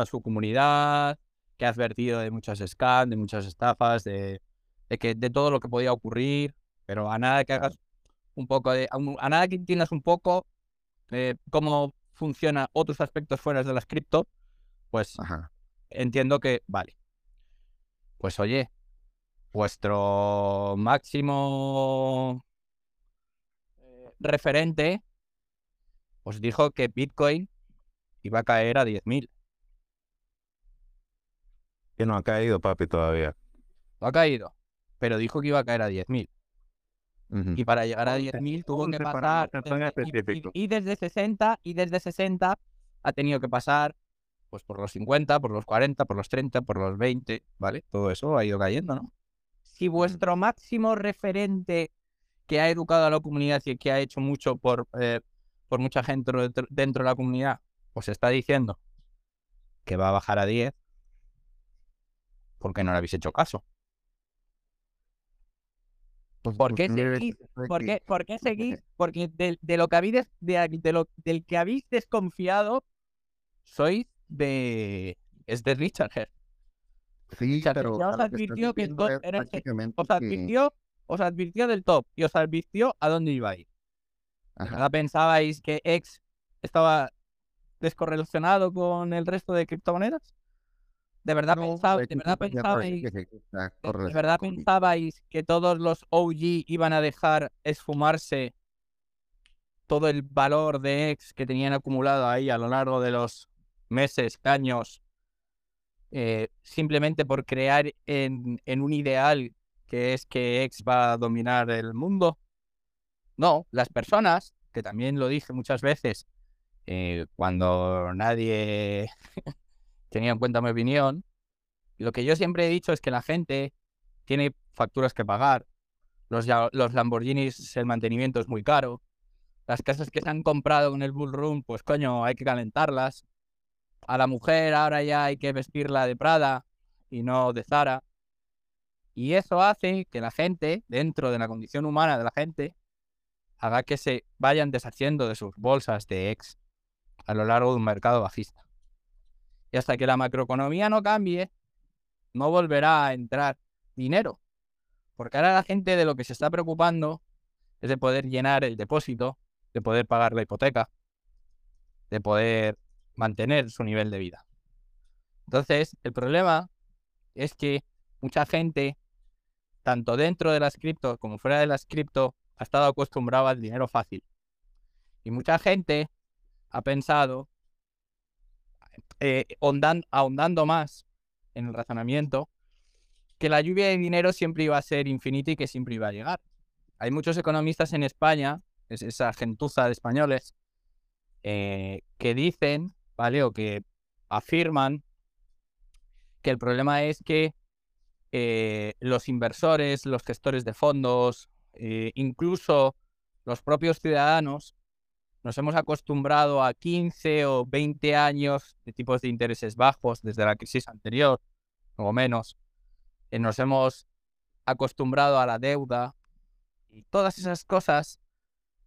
a su comunidad, que ha advertido de muchas scams, de muchas estafas, de, que, de todo lo que podía ocurrir, pero a nada que hagas un poco de, a, nada que entiendas un poco eh, cómo funciona otros aspectos fuera de las cripto, pues entiendo que, vale, pues oye, vuestro máximo eh, referente os dijo que Bitcoin iba a caer a 10.000. Que no ha caído, papi, todavía. No ha caído, pero dijo que iba a caer a 10.000. Y para llegar a 10.000 tuvo que pasar. Y, desde 60, y desde 60 ha tenido que pasar pues por los 50, por los 40, por los 30, por los 20, ¿vale? Todo eso ha ido cayendo, ¿no? Si vuestro máximo referente que ha educado a la comunidad y que ha hecho mucho por, eh, por mucha gente dentro de la comunidad, os está diciendo que va a bajar a 10, ¿por qué no le habéis hecho caso? Pues, ¿Por qué seguís? ¿Por qué, ¿Por qué seguís? Porque de, lo que habéis de, lo, del que habéis desconfiado sois de es de Richard Herr. Sí, pero os advirtió que, os advirtió, os advirtió del top y os advirtió a dónde ibais. ¿Verdad pensabais que X estaba descorrelacionado con el resto de criptomonedas? ¿De verdad, pensabais, ¿de verdad pensabais, de, verdad pensabais que todos los OG iban a dejar esfumarse todo el valor de X que tenían acumulado ahí a lo largo de los meses, años, eh, simplemente por crear en, en, un ideal que es que X va a dominar el mundo? No, las personas, que también lo dije muchas veces, eh, cuando nadie tenía en cuenta mi opinión, lo que yo siempre he dicho es que la gente tiene facturas que pagar. Los, Lamborghinis, el mantenimiento es muy caro. Las casas que se han comprado con el Bull Run, pues coño, hay que calentarlas. A la mujer ahora ya hay que vestirla de Prada y no de Zara. Y eso hace que la gente, dentro de la condición humana de la gente, haga que se vayan deshaciendo de sus bolsas de ex a lo largo de un mercado bajista. Y hasta que la macroeconomía no cambie, no volverá a entrar dinero. Porque ahora la gente de lo que se está preocupando es de poder llenar el depósito, de poder pagar la hipoteca, de poder mantener su nivel de vida. Entonces, el problema es que mucha gente, tanto dentro de las cripto como fuera de las cripto, ha estado acostumbrado al dinero fácil. Y mucha gente ha pensado eh, ahondando más en el razonamiento, que la lluvia de dinero siempre iba a ser infinita y que siempre iba a llegar. Hay muchos economistas en España, es esa gentuza de españoles, eh, que dicen, ¿vale? O que afirman que el problema es que eh, los inversores, los gestores de fondos, incluso los propios ciudadanos, nos hemos acostumbrado a 15 o 20 años de tipos de intereses bajos desde la crisis anterior, o menos. Eh, nos hemos acostumbrado a la deuda y todas esas cosas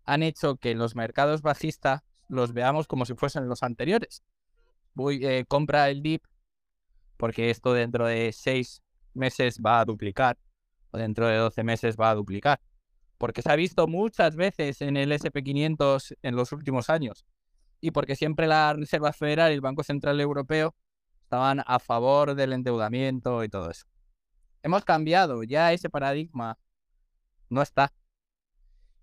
han hecho que los mercados bajistas los veamos como si fuesen los anteriores. Voy, eh, compra el DIP porque esto dentro de 6 meses va a duplicar o dentro de 12 meses va a duplicar porque se ha visto muchas veces en el SP500 en los últimos años y porque siempre la Reserva Federal y el Banco Central Europeo estaban a favor del endeudamiento y todo eso. Hemos cambiado, ya ese paradigma no está.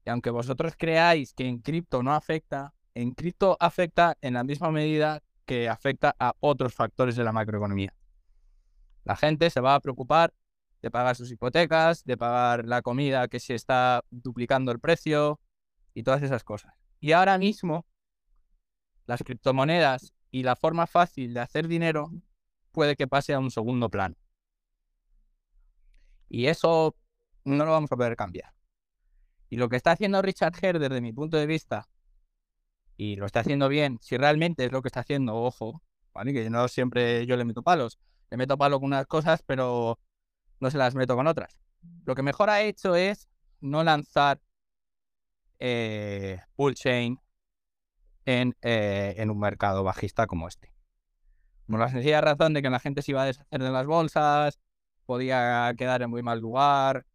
Y aunque vosotros creáis que en cripto no afecta, en cripto afecta en la misma medida que afecta a otros factores de la macroeconomía. La gente se va a preocupar de pagar sus hipotecas, de pagar la comida que se está duplicando el precio y todas esas cosas. Y ahora mismo, las criptomonedas y la forma fácil de hacer dinero puede que pase a un segundo plano. Y eso no lo vamos a poder cambiar. Y lo que está haciendo Richard Herr desde mi punto de vista, y lo está haciendo bien, si realmente es lo que está haciendo, ojo, ¿vale? que no siempre yo le meto palos, le meto palo con unas cosas, pero no se las meto con otras. Lo que mejor ha hecho es no lanzar eh, chain en, eh, en un mercado bajista como este. Por la sencilla razón de que la gente se iba a deshacer de las bolsas, podía quedar en muy mal lugar.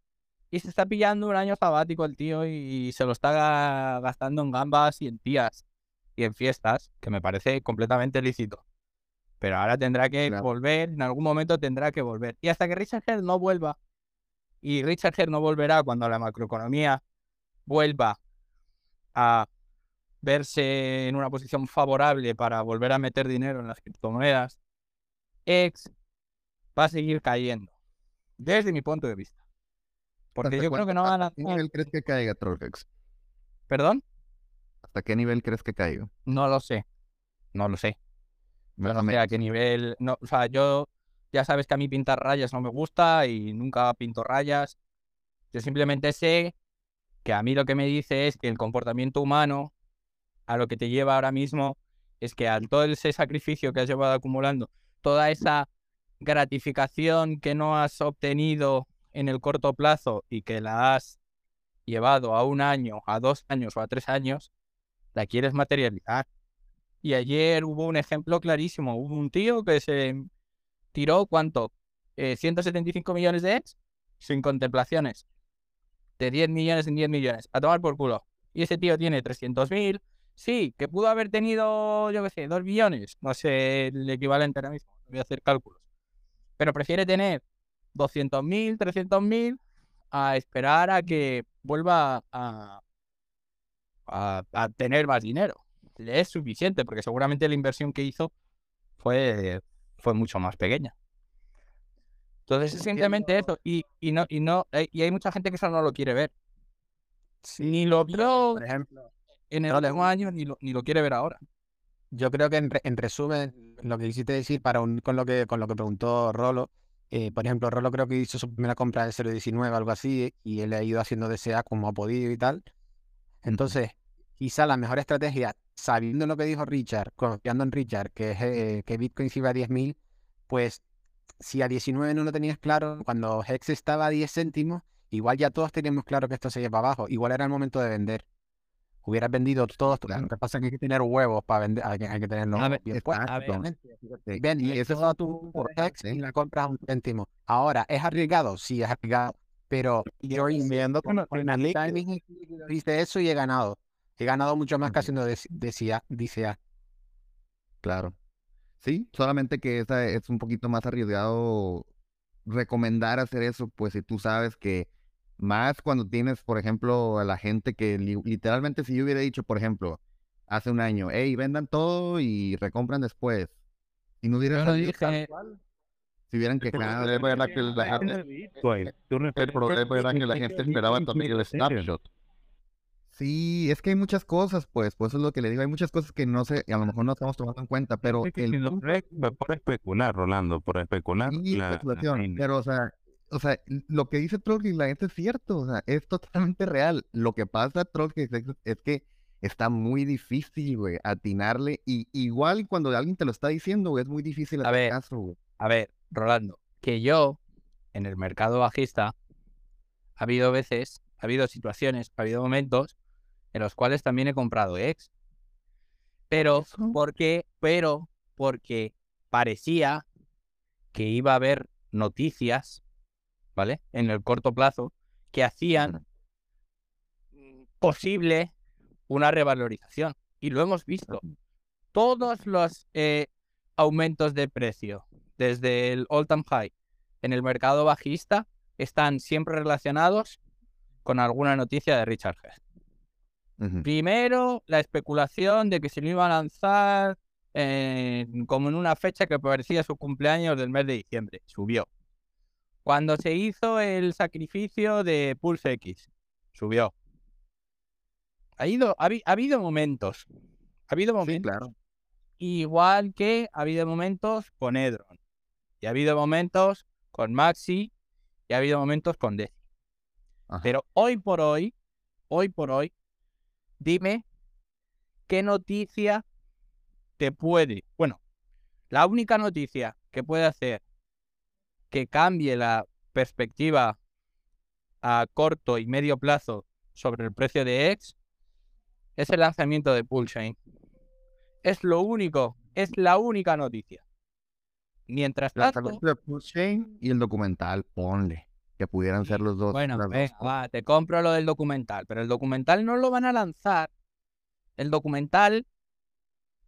Y se está pillando un año sabático el tío y se lo está gastando en gambas y en tías y en fiestas, que me parece completamente lícito. Pero ahora tendrá que volver, en algún momento tendrá que volver. Y hasta que Richard Herr no vuelva, y Richard Herr no volverá cuando la macroeconomía vuelva a verse en una posición favorable para volver a meter dinero en las criptomonedas, X va a seguir cayendo, desde mi punto de vista. Porque yo creo que no van a... ¿Qué nivel crees que caiga Trollhex? ¿Perdón? ¿Hasta qué nivel crees que caiga? No lo sé. No lo sé. No sé a qué nivel... No, o sea, yo... Ya sabes que a mí pintar rayas no me gusta y nunca pinto rayas. Yo simplemente sé que a mí lo que me dice es que el comportamiento humano a lo que te lleva ahora mismo es que al todo ese sacrificio que has llevado acumulando, toda esa gratificación que no has obtenido en el corto plazo y que la has llevado a un año, a dos años o a tres años, la quieres materializar. Y ayer hubo un ejemplo clarísimo. Hubo un tío que se tiró, ¿cuánto? 175 eh, millones de ex sin contemplaciones. De 10 millones en 10 millones. A tomar por culo. Y ese tío tiene 300.000. Sí, que pudo haber tenido, yo qué sé, 2 millones. No sé el equivalente ahora mismo. Voy a hacer cálculos. Pero prefiere tener 200.000, 300.000 a esperar a que vuelva a, a, tener más dinero. Le es suficiente porque seguramente la inversión que hizo fue, fue mucho más pequeña. Entonces es simplemente eso. Y, y, no, y, no, eh, y hay mucha gente que eso no lo quiere ver. ni lo vio por ejemplo, en el último año ni lo, ni lo quiere ver ahora. Yo creo que en, resumen, lo que quisiste decir para un, con, lo que, con lo que preguntó Rolo, eh, por ejemplo, Rolo creo que hizo su primera compra de 0.19, algo así, y él ha ido haciendo DCA como ha podido y tal. Entonces, quizá la mejor estrategia, sabiendo lo que dijo Richard, confiando en Richard, que, es, eh, que Bitcoin se iba a 10.000, pues si a 19 no lo tenías claro, cuando Hex estaba a 10 céntimos, igual ya todos teníamos claro que esto se lleva abajo. Igual era el momento de vender. Hubieras vendido todos. Lo que pasa es que hay que tener huevos para vender. Hay que, hay que tenerlo. A ver, después, Ven, y eso es tu por Hex y la compras a un céntimo. Ahora, ¿es arriesgado? Sí, es arriesgado. Pero yo viendo con Dice eso y he ganado. He ganado mucho más que haciendo decía, dice Claro. Sí, solamente que esa es un poquito más arriesgado recomendar hacer eso, pues si tú sabes que más cuando tienes, por ejemplo, a la gente que literalmente si yo hubiera dicho, por ejemplo, hace un año, hey, vendan todo y recompran después. Y no hubiera dije... si hubieran quejado. El problema era que la gente, el problema era que la gente esperaba también el snapshot. Sí, es que hay muchas cosas, pues, pues eso es lo que le digo, hay muchas cosas que no sé, a lo mejor no estamos tomando en cuenta, pero... por especular, Rolando, por especular. pero o sea, o sea, lo que dice Trolley, la gente es cierto, o sea, es totalmente real. Lo que pasa, Trolley, es, que está muy difícil, güey, atinarle, y igual cuando alguien te lo está diciendo, güey, es muy difícil a ver, caso, güey. A ver, Rolando, que yo, en el mercado bajista, ha habido veces, ha habido situaciones, ha habido momentos en los cuales también he comprado ex. Pero, ¿por qué? Pero, porque parecía que iba a haber noticias, ¿vale? En el corto plazo, que hacían posible una revalorización. Y lo hemos visto. Todos los eh, aumentos de precio, desde el all-time high en el mercado bajista, están siempre relacionados con alguna noticia de Richard Hess. Primero, la especulación de que se lo iba a lanzar como en una fecha que parecía su cumpleaños del mes de diciembre. Subió. Cuando se hizo el sacrificio de Pulse X, subió. Ha, ido, ha, habido momentos. Ha habido momentos. claro. Igual que ha habido momentos con Edron. Y ha habido momentos con Maxi. Y ha habido momentos con Deci. Pero hoy por hoy, hoy por hoy, dime qué noticia te puede, bueno, la única noticia que puede hacer que cambie la perspectiva a corto y medio plazo sobre el precio de X es el lanzamiento de Pulschain. Es lo único, es la única noticia. Mientras tanto... y el documental, ponle. Que pudieran ser los dos. Bueno, venga, te compro lo del documental, pero el documental no lo van a lanzar. El documental,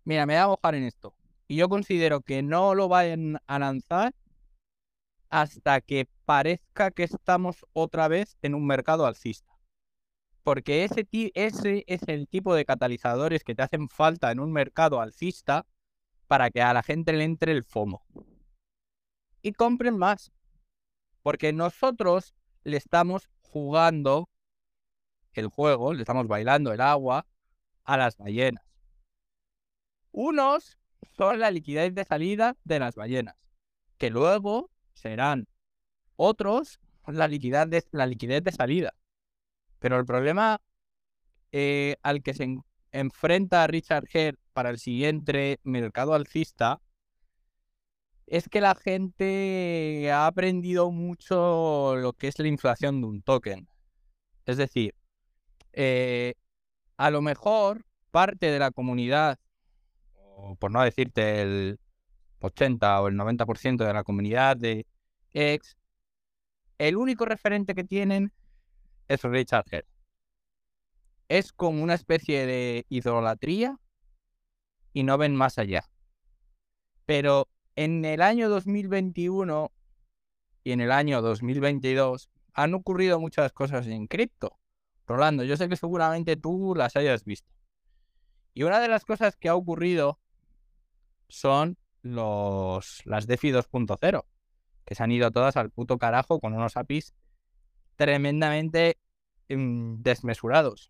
mira, me voy a mojar en esto. Y yo considero que no lo vayan a lanzar hasta que parezca que estamos otra vez en un mercado alcista. Porque ese, ese es el tipo de catalizadores que te hacen falta en un mercado alcista para que a la gente le entre el FOMO. Y compren más. Porque nosotros le estamos jugando el juego, le estamos bailando el agua a las ballenas. Unos son la liquidez de salida de las ballenas, que luego serán otros la liquidez de, la liquidez de salida. Pero el problema eh, al que se enfrenta Richard Herr para el siguiente mercado alcista es que la gente ha aprendido mucho lo que es la inflación de un token. Es decir, eh, a lo mejor parte de la comunidad, o por no decirte el 80 o el 90% de la comunidad de X, el único referente que tienen es Richard Herr. Es como una especie de idolatría y no ven más allá. Pero en el año 2021 y en el año 2022 han ocurrido muchas cosas en cripto. Rolando, yo sé que seguramente tú las hayas visto. Y una de las cosas que ha ocurrido son los, las DeFi 2.0, que se han ido todas al puto carajo con unos APIs tremendamente mm, desmesurados.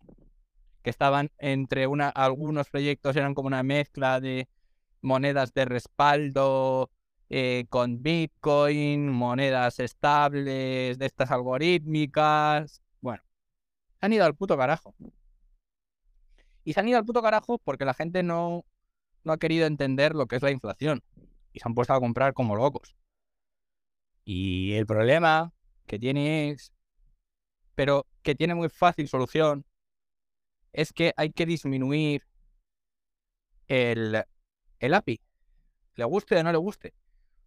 Que estaban entre una, algunos proyectos eran como una mezcla de monedas de respaldo eh, con Bitcoin, monedas estables, de estas algorítmicas. Bueno, se han ido al puto carajo. Y se han ido al puto carajo porque la gente no, no ha querido entender lo que es la inflación. Y se han puesto a comprar como locos. Y el problema que tiene es, pero que tiene muy fácil solución, es que hay que disminuir el, el API, le guste o no le guste.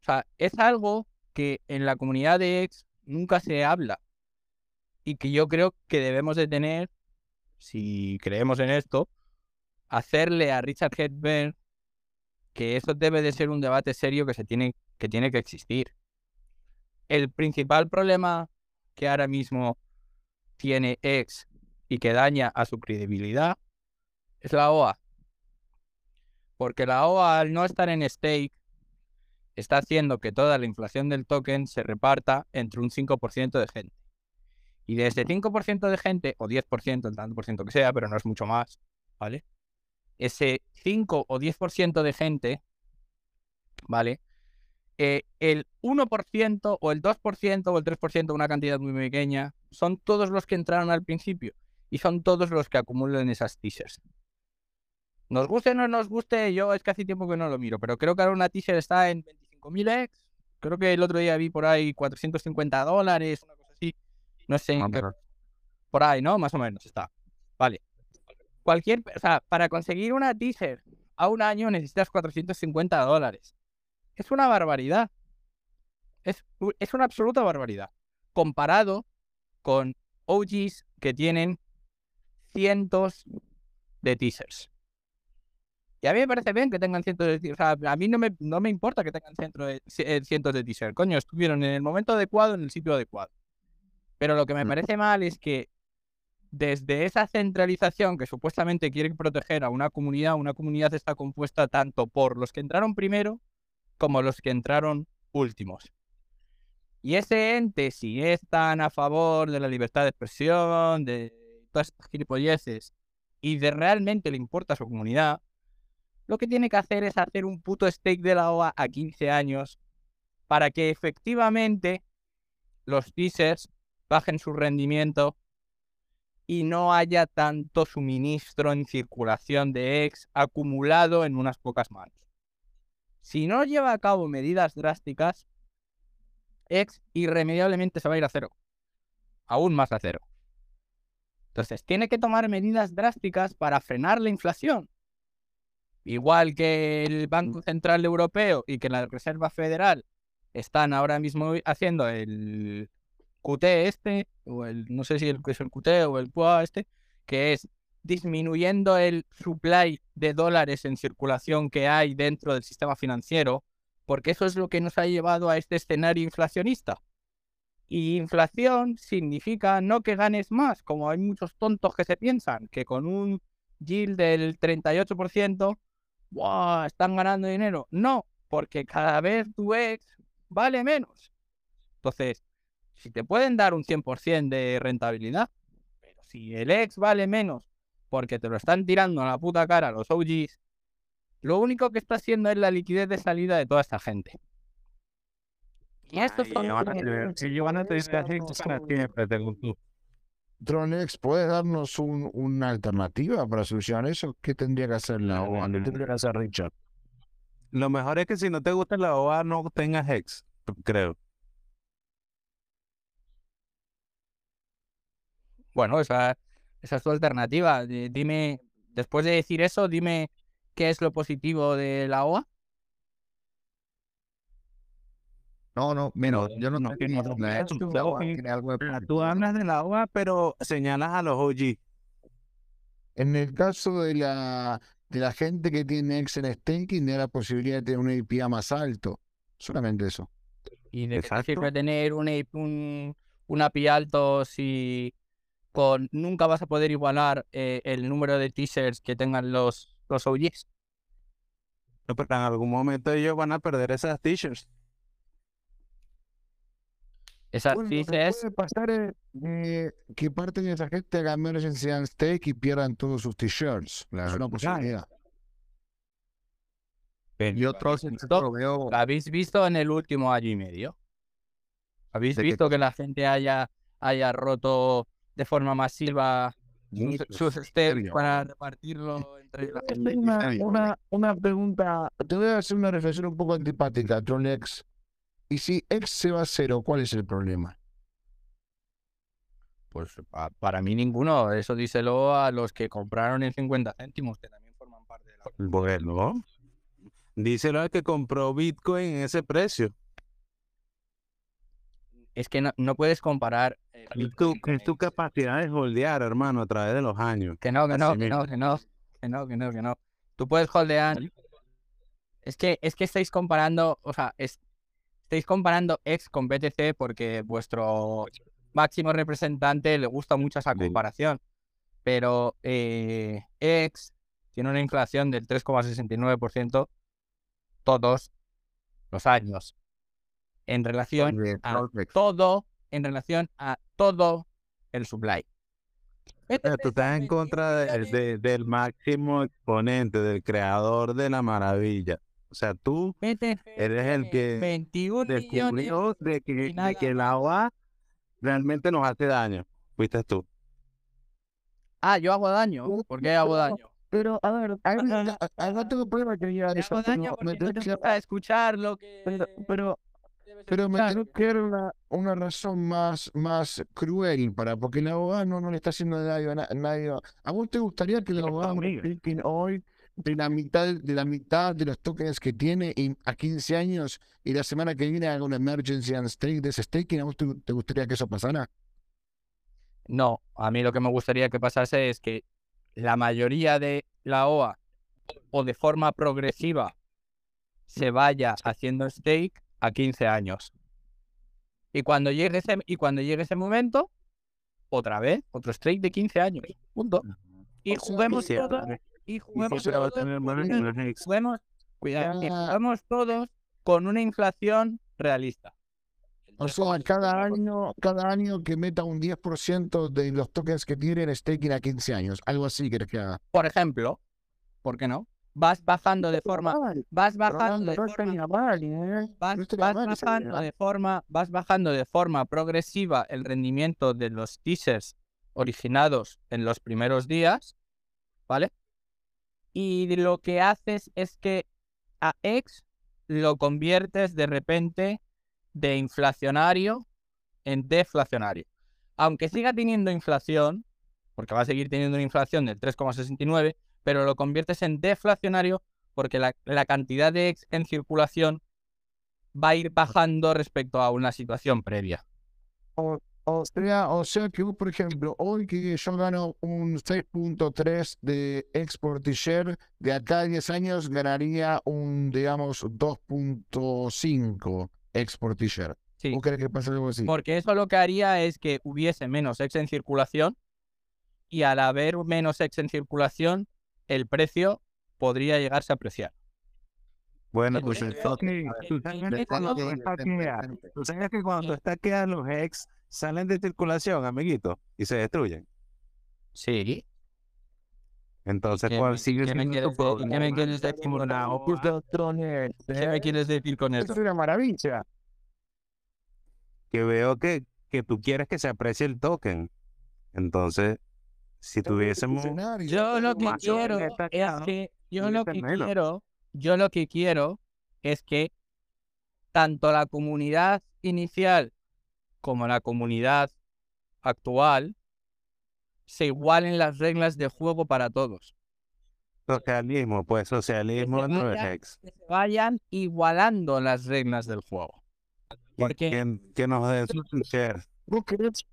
O sea, es algo que en la comunidad de X nunca se habla y que yo creo que debemos de tener, si creemos en esto, hacerle a Richard Hedberg que eso debe de ser un debate serio que se tiene que tiene que existir. El principal problema que ahora mismo tiene X y que daña a su credibilidad es la OA. Porque la OA, al no estar en stake, está haciendo que toda la inflación del token se reparta entre un 5% de gente. Y de ese 5% de gente, o 10%, el tanto por ciento que sea, pero no es mucho más, ¿vale? Ese 5 o 10% de gente, ¿vale? Eh, el 1% o el 2% o el 3%, una cantidad muy pequeña, son todos los que entraron al principio y son todos los que acumulan esas teasers. Nos guste o no nos guste, yo es que hace tiempo que no lo miro, pero creo que ahora una teaser está en 25.000 X. Creo que el otro día vi por ahí 450 dólares, una cosa así. No sé. Ah, por ahí, ¿no? Más o menos está. Vale. Cualquier, o sea, para conseguir una teaser a un año necesitas 450 dólares. Es una barbaridad. Es, es una absoluta barbaridad. Comparado con OGs que tienen cientos de teasers. Y a mí me parece bien que tengan cientos de O sea, a mí no me, no me importa que tengan de, eh, cientos de teasers. Coño, estuvieron en el momento adecuado, en el sitio adecuado. Pero lo que me parece mal es que desde esa centralización que supuestamente quiere proteger a una comunidad, una comunidad está compuesta tanto por los que entraron primero como los que entraron últimos. Y ese ente, si es tan a favor de la libertad de expresión, de todas estas gilipolleces, y de realmente le importa a su comunidad, lo que tiene que hacer es hacer un puto stake de la OA a 15 años para que efectivamente los teasers bajen su rendimiento y no haya tanto suministro en circulación de ex acumulado en unas pocas manos. Si no lleva a cabo medidas drásticas, ex irremediablemente se va a ir a cero. Aún más a cero. Entonces, tiene que tomar medidas drásticas para frenar la inflación. Igual que el Banco Central Europeo y que la Reserva Federal están ahora mismo haciendo el QT este, o el, no sé si el, es el QT o el PUA este, que es disminuyendo el supply de dólares en circulación que hay dentro del sistema financiero, porque eso es lo que nos ha llevado a este escenario inflacionista. Y inflación significa no que ganes más, como hay muchos tontos que se piensan, que con un yield del 38%, están ganando dinero. No, porque cada vez tu ex vale menos. Entonces, si te pueden dar un 100% de rentabilidad, pero si el ex vale menos porque te lo están tirando a la puta cara los OGs, lo único que está haciendo es la liquidez de salida de toda esta gente. Y esto es Tronex, ¿puedes darnos una alternativa para solucionar eso? ¿Qué tendría que hacer la OA? ¿Qué tendría que hacer Richard? Lo mejor es que si no te gusta la OA, no tengas Hex, creo. Bueno, esa, esa es tu alternativa. Dime, después de decir eso, dime qué es lo positivo de la OA. No, no, menos, yo no, no, no, Tú hablas de la OA, pero señalas a los OG. En el caso de la, de la gente que tiene Excel staking, de la posibilidad de tener un API más alto. Solamente eso. ¿Y de qué sirve tener un, un, un API alto si con nunca vas a poder igualar eh, el número de teasers que tengan los, los OGs? No, pero en algún momento ellos van a perder esas teasers. Esas bueno, teasers. Puede pasar eh, que parte de esa gente haga menos en stake y pierdan todos sus t-shirts. Es una posibilidad. y otros lo habéis visto en el último año y medio? ¿Habéis visto que la gente haya, haya roto de forma masiva sus steps para repartirlo entre la gente? Una, una, pregunta, te voy a hacer una reflexión un poco antipática, Tronex. Y si X se va a cero, ¿cuál es el problema? Pues para mí ninguno. Eso díselo a los que compraron en 50 céntimos, que también forman parte de la... Bueno, díselo al que compró Bitcoin en ese precio. Es que no, no puedes comparar... Eh, es tu capacidad de holdear, hermano, a través de los años. Que no, que no, que no, que no, que no, que no, que no. Tú puedes holdear... Es que, es que estáis comparando, o sea, es, estáis comparando X con BTC porque vuestro máximo representante le gusta mucho esa comparación. Pero eh, X tiene una inflación del 3,69% todos los años. En relación a todo, en relación a todo el supply. tú estás en contra del máximo exponente, del creador de la maravilla. O sea, tú eres el que 21 descubrió de que, de que el agua realmente nos hace daño. Fuiste tú. Ah, yo hago daño. ¿Por qué hago daño? Pero, a ver, no tengo problema que yo hago daño porque no te gusta escuchar lo que... Pero, pero, pero me tengo que dar una, una, razón más, más cruel para, porque el abogado no, no le está haciendo daño a nadie. ¿A vos te gustaría que el abogado hoy de la mitad de la mitad de los tokens que tiene a 15 años y la semana que viene haga una emergency and stake de ese staking, ¿a te, te gustaría que eso pasara? No, a mí lo que me gustaría que pasase es que la mayoría de la OA o de forma progresiva se vaya haciendo stake a 15 años. Y cuando llegue ese, y cuando llegue ese momento, otra vez, otro stake de 15 años. Punto. Y juguemos y juguemos, todos, cuidado, todos con una inflación realista. O sea, cada año, cada año que meta un 10% de los tokens que tienen staking a 15 años. Algo así quieres que haga. Por ejemplo, ¿por qué no? Vas bajando de forma, vas bajando de forma, vas, bajando de forma, vas bajando de forma progresiva el rendimiento de los teasers originados en los primeros días, ¿vale? Y lo que haces es que a X lo conviertes de repente de inflacionario en deflacionario. Aunque siga teniendo inflación, porque va a seguir teniendo una inflación del 3,69, pero lo conviertes en deflacionario porque la, cantidad de ex en circulación va a ir bajando respecto a una situación previa. O, sea, o sea que por ejemplo, hoy que yo gano un 6.3 de export share, de acá a 10 años ganaría un, digamos, 2.5 export share. Sí. crees que pasa algo así? Porque eso lo que haría es que hubiese menos ex en circulación y al haber menos ex en circulación, el precio podría llegarse a apreciar. Bueno, pues entonces, tú sabes que cuando está quedando los ex salen de circulación, amiguito, y se destruyen. Sí. Entonces, ¿cuál sigue siendo tu ¿Qué me quieres decir con eso? ¿Qué me quieres decir con eso? Es una maravilla. Que veo que, que tú quieres que se aprecie el token. Entonces, si tuviésemos... Yo lo que quiero es que... Yo lo que quiero... Yo lo que quiero es que tanto la comunidad inicial como la comunidad actual se igualen las reglas de juego para todos. Socialismo, pues socialismo no es ex. Que se vayan igualando las reglas del juego. Porque... ¿Quién, nos dé ¿Vos querés,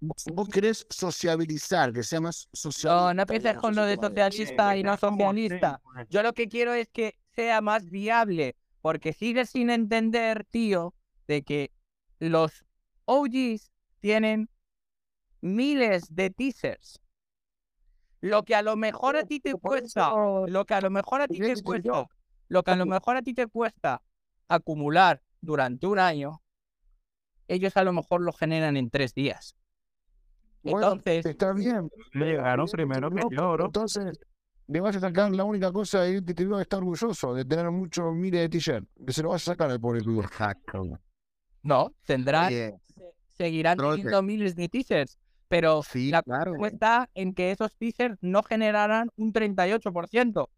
vos querés sociabilizar, que sea más socialista? No, no empieces con lo de socialista y no socialista. Yo lo que quiero es que sea más viable, porque sigues sin entender, tío, de que los OGs tienen miles de teasers. Lo que a lo mejor a ti te cuesta, lo que a lo mejor a ti te cuesta, lo que a lo mejor a ti te cuesta acumular durante un año, ellos a lo mejor lo generan en tres días. Entonces, está bien. Le llegaron primero que yo, Entonces, le vas a sacar la única cosa es que te digo estar orgulloso de tener muchos miles de t-shirts. Que se lo vas a sacar al pobre tuyo. Exacto. No, tendrán, seguirán teniendo miles de teasers, pero sí, la claro. está en que esos teasers no generarán un 38%.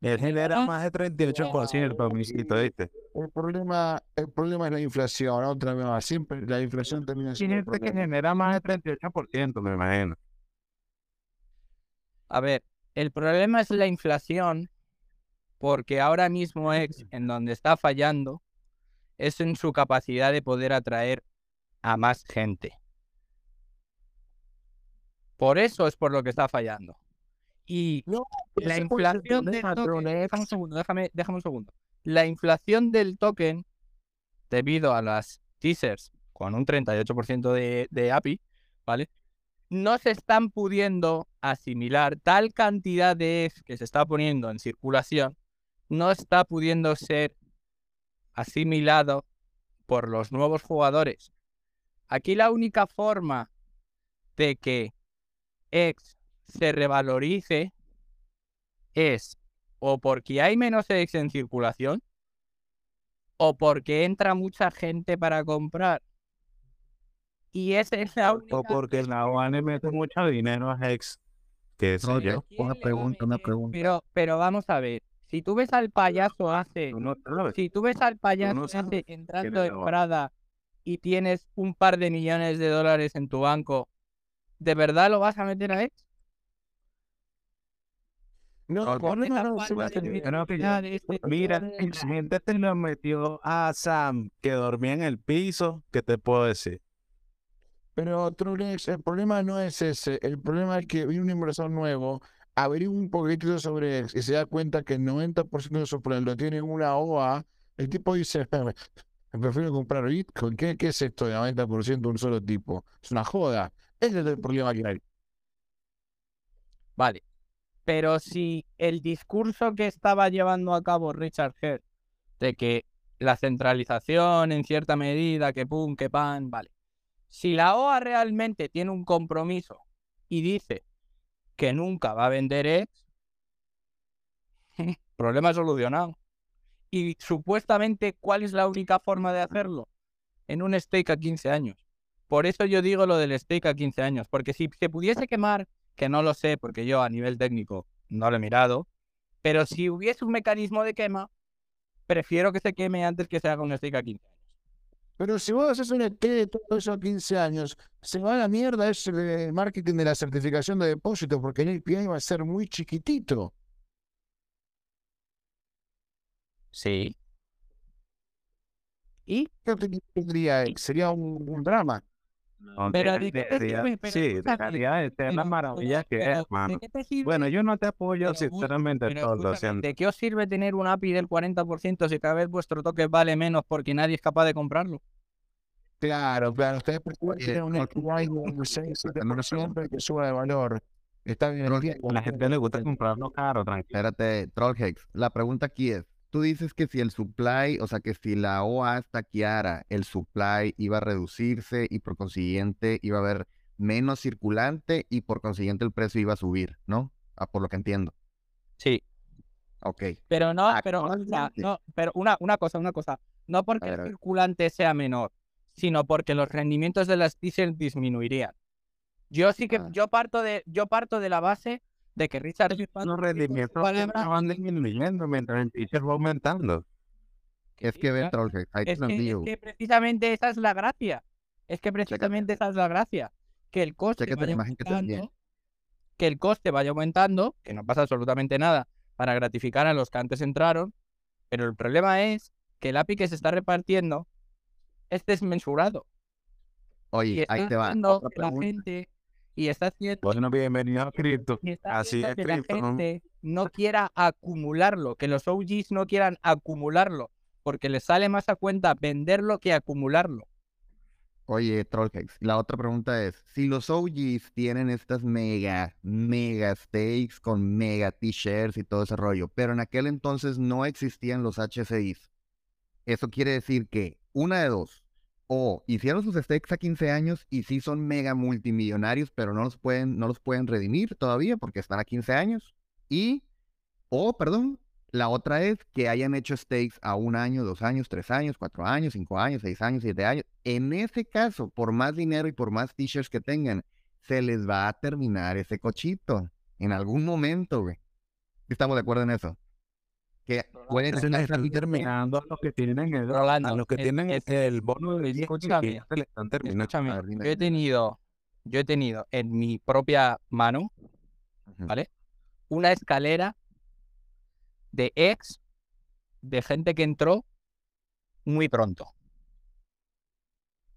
Él genera más de 38%, misito, ¿viste? El problema, el problema es la inflación, otra vez Siempre la inflación termina siendo. que genera más de 38%, me imagino. A ver, el problema es la inflación, porque ahora mismo es en donde está fallando es en su capacidad de poder atraer a más gente. Por eso es por lo que está fallando. Y la inflación del token, déjame un segundo, déjame, un segundo. La inflación del token, debido a las teasers con un 38% de, de API, ¿vale? No se están pudiendo asimilar tal cantidad de ETH que se está poniendo en circulación, no está pudiendo ser asimilado por los nuevos jugadores. Aquí la única forma de que X se revalorice es o porque hay menos X en circulación o porque entra mucha gente para comprar. Y ese es la única... O porque la OAN mete mucho dinero a X. Que es Una pregunta, una pregunta. Pero, pero vamos a ver. Si tú ves al payaso hace, si tú ves al payaso hace entrando en Prada y tienes un par de millones de dólares en tu banco, ¿de verdad lo vas a meter a él? No, no, no, Mira, la gente te lo metió a Sam que dormía en el piso, ¿qué te puedo decir? Pero Trulex, el problema no es ese, el problema es que viene un inversor nuevo averigua un poquito sobre él y se da cuenta que el 90% de su lo tiene una OA, el tipo dice, prefiero comprar Bitcoin. ¿Qué, ¿Qué es esto de 90% de un solo tipo? Es una joda. Ese es el problema que hay. Vale. Pero si el discurso que estaba llevando a cabo Richard Herr de que la centralización en cierta medida, que pum, que pan, vale. Si la OA realmente tiene un compromiso y dice que nunca va a vender X, problema solucionado. Y supuestamente, ¿cuál es la única forma de hacerlo? En un stake a 15 años. Por eso yo digo lo del stake a 15 años, porque si se pudiese quemar, que no lo sé, porque yo a nivel técnico no lo he mirado, pero si hubiese un mecanismo de quema, prefiero que se queme antes que se haga un stake a 15 años. Pero si vos haces un esté de todo eso a 15 años, se va a la mierda ese marketing de la certificación de depósito, porque el API va a ser muy chiquitito. Sí. ¿Y? ¿Qué tendría? Sería un, un drama pero sí, dejaría de ser la maravilla que es, Bueno, yo no te apoyo, sinceramente, todo lo siento. ¿De qué os sirve tener un API del 40% si cada vez vuestro toque vale menos porque nadie es capaz de comprarlo? Claro, claro. Ustedes prefieren un API siempre que suba de valor. Está bien. A la gente le gusta comprarlo caro, tranquilo. Espérate, Trollhex. La pregunta aquí es, tú dices que si el supply, o sea, que si la OA estaqueara, el supply iba a reducirse y por consiguiente iba a haber menos circulante y por consiguiente el precio iba a subir, ¿no? Ah, por lo que entiendo. Sí. Ok. Pero no, pero, no, pero una, una cosa, una cosa. No porque el circulante sea menor, sino porque los rendimientos de las diesel disminuirían. Yo sí que, ah. yo parto de, yo parto de la base de que Richard Los rendimientos van disminuyendo mientras el teaser va aumentando. Es que, ve, es, que, precisamente esa es la gracia. Es que precisamente esa es la gracia. Que el coste vaya aumentando, que, el coste vaya aumentando, que no pasa absolutamente nada para gratificar a los que antes entraron, pero el problema es que el API que se está repartiendo es desmensurado. Oye, ahí te va. La gente y está haciendo. Bueno, bienvenido a Crypto. Así es, que la gente no quiera acumularlo, que los OGs no quieran acumularlo, porque les sale más a cuenta venderlo que acumularlo. Oye, Trollhex, la otra pregunta es, si los OGs tienen estas mega, mega stakes con mega t-shirts y todo ese rollo, pero en aquel entonces no existían los HCIs, eso quiere decir que una de dos, o hicieron sus stakes a 15 años y sí son mega multimillonarios, pero no los pueden, no los pueden redimir todavía porque están a 15 años. Y, o, perdón, la otra es que hayan hecho stakes a un año, dos años, tres años, cuatro años, cinco años, seis años, siete años. En ese caso, por más dinero y por más t-shirts que tengan, se les va a terminar ese cochito en algún momento, güey. ¿Estamos de acuerdo en eso? Que pueden estar terminando a los que tienen el, a los que tienen el bono de escúchame, le están terminando. yo he tenido, yo he tenido en mi propia mano, ¿vale? Una escalera de ex de gente que entró muy pronto.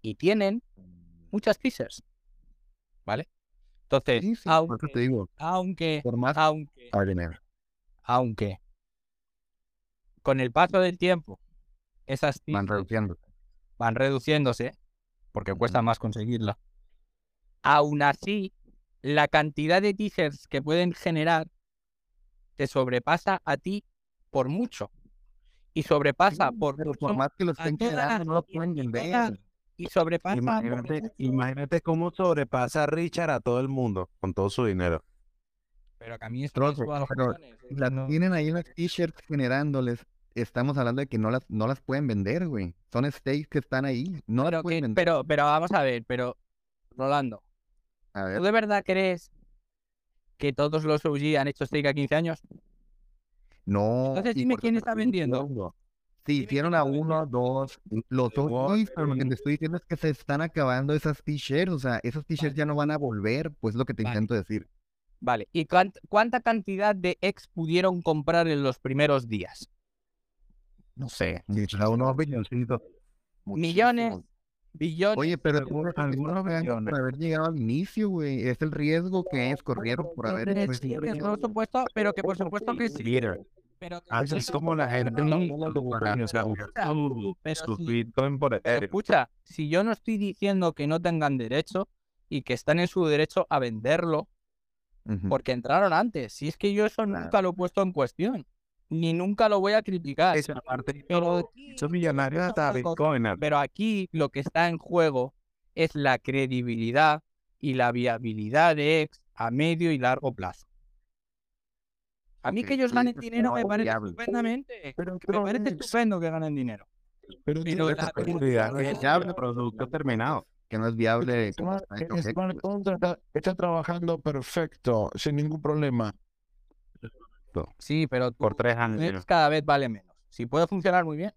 Y tienen muchas teasers. ¿Vale? Entonces, aunque, te digo, aunque, por más aunque, aunque con el paso del tiempo, esas van reduciéndose. Van reduciéndose, porque cuesta más conseguirla. Aún así, la cantidad de teasers que pueden generar te sobrepasa a ti por mucho. Y sobrepasa por, por más que lo estén generando, no lo pueden vender. Y sobrepasa. Imagínate, cómo sobrepasa a Richard a todo el mundo con todo su dinero. Pero que a mí esto pero la tienen ahí las t-shirts generándoles estamos hablando de que no las, no las pueden vender, güey. Son stakes que están ahí. No pero, pero, pero vamos a ver, pero Rolando, ¿tú de verdad crees que todos los OG han hecho stake a 15 años? No. Entonces dime quién está vendiendo. Sí, hicieron a uno, dos, los dos, pero lo que te estoy diciendo es que se están acabando esas t-shirts, o sea, esos t-shirts ya no van a volver, pues es lo que te intento decir. Vale, ¿y cuánta cantidad de ex pudieron comprar en los primeros días? No sé, unos billoncitos. Millones, billones. Oye, pero algunos, algunos por haber llegado al inicio, güey. Es el riesgo que es, corrieron por haber Por supuesto, pero que por supuesto que sí. Pero es como la gente no Escucha, si yo no estoy diciendo que no tengan derecho y que están en su derecho a venderlo, porque entraron antes. Si es que yo eso nunca lo he puesto en cuestión ni nunca lo voy a criticar. pero son millonarios hasta Bitcoin. Pero aquí lo que está en juego es la credibilidad y la viabilidad de X a medio y largo plazo. A mí que ellos ganen dinero me parece estupendamente. Pero, me parece estupendo que ganen dinero. Pero, pero la credibilidad es viable producto terminado. Que no es viable. está trabajando perfecto, sin ningún problema. Sí, pero por tres años. cada vez vale menos. Si puede funcionar muy bien.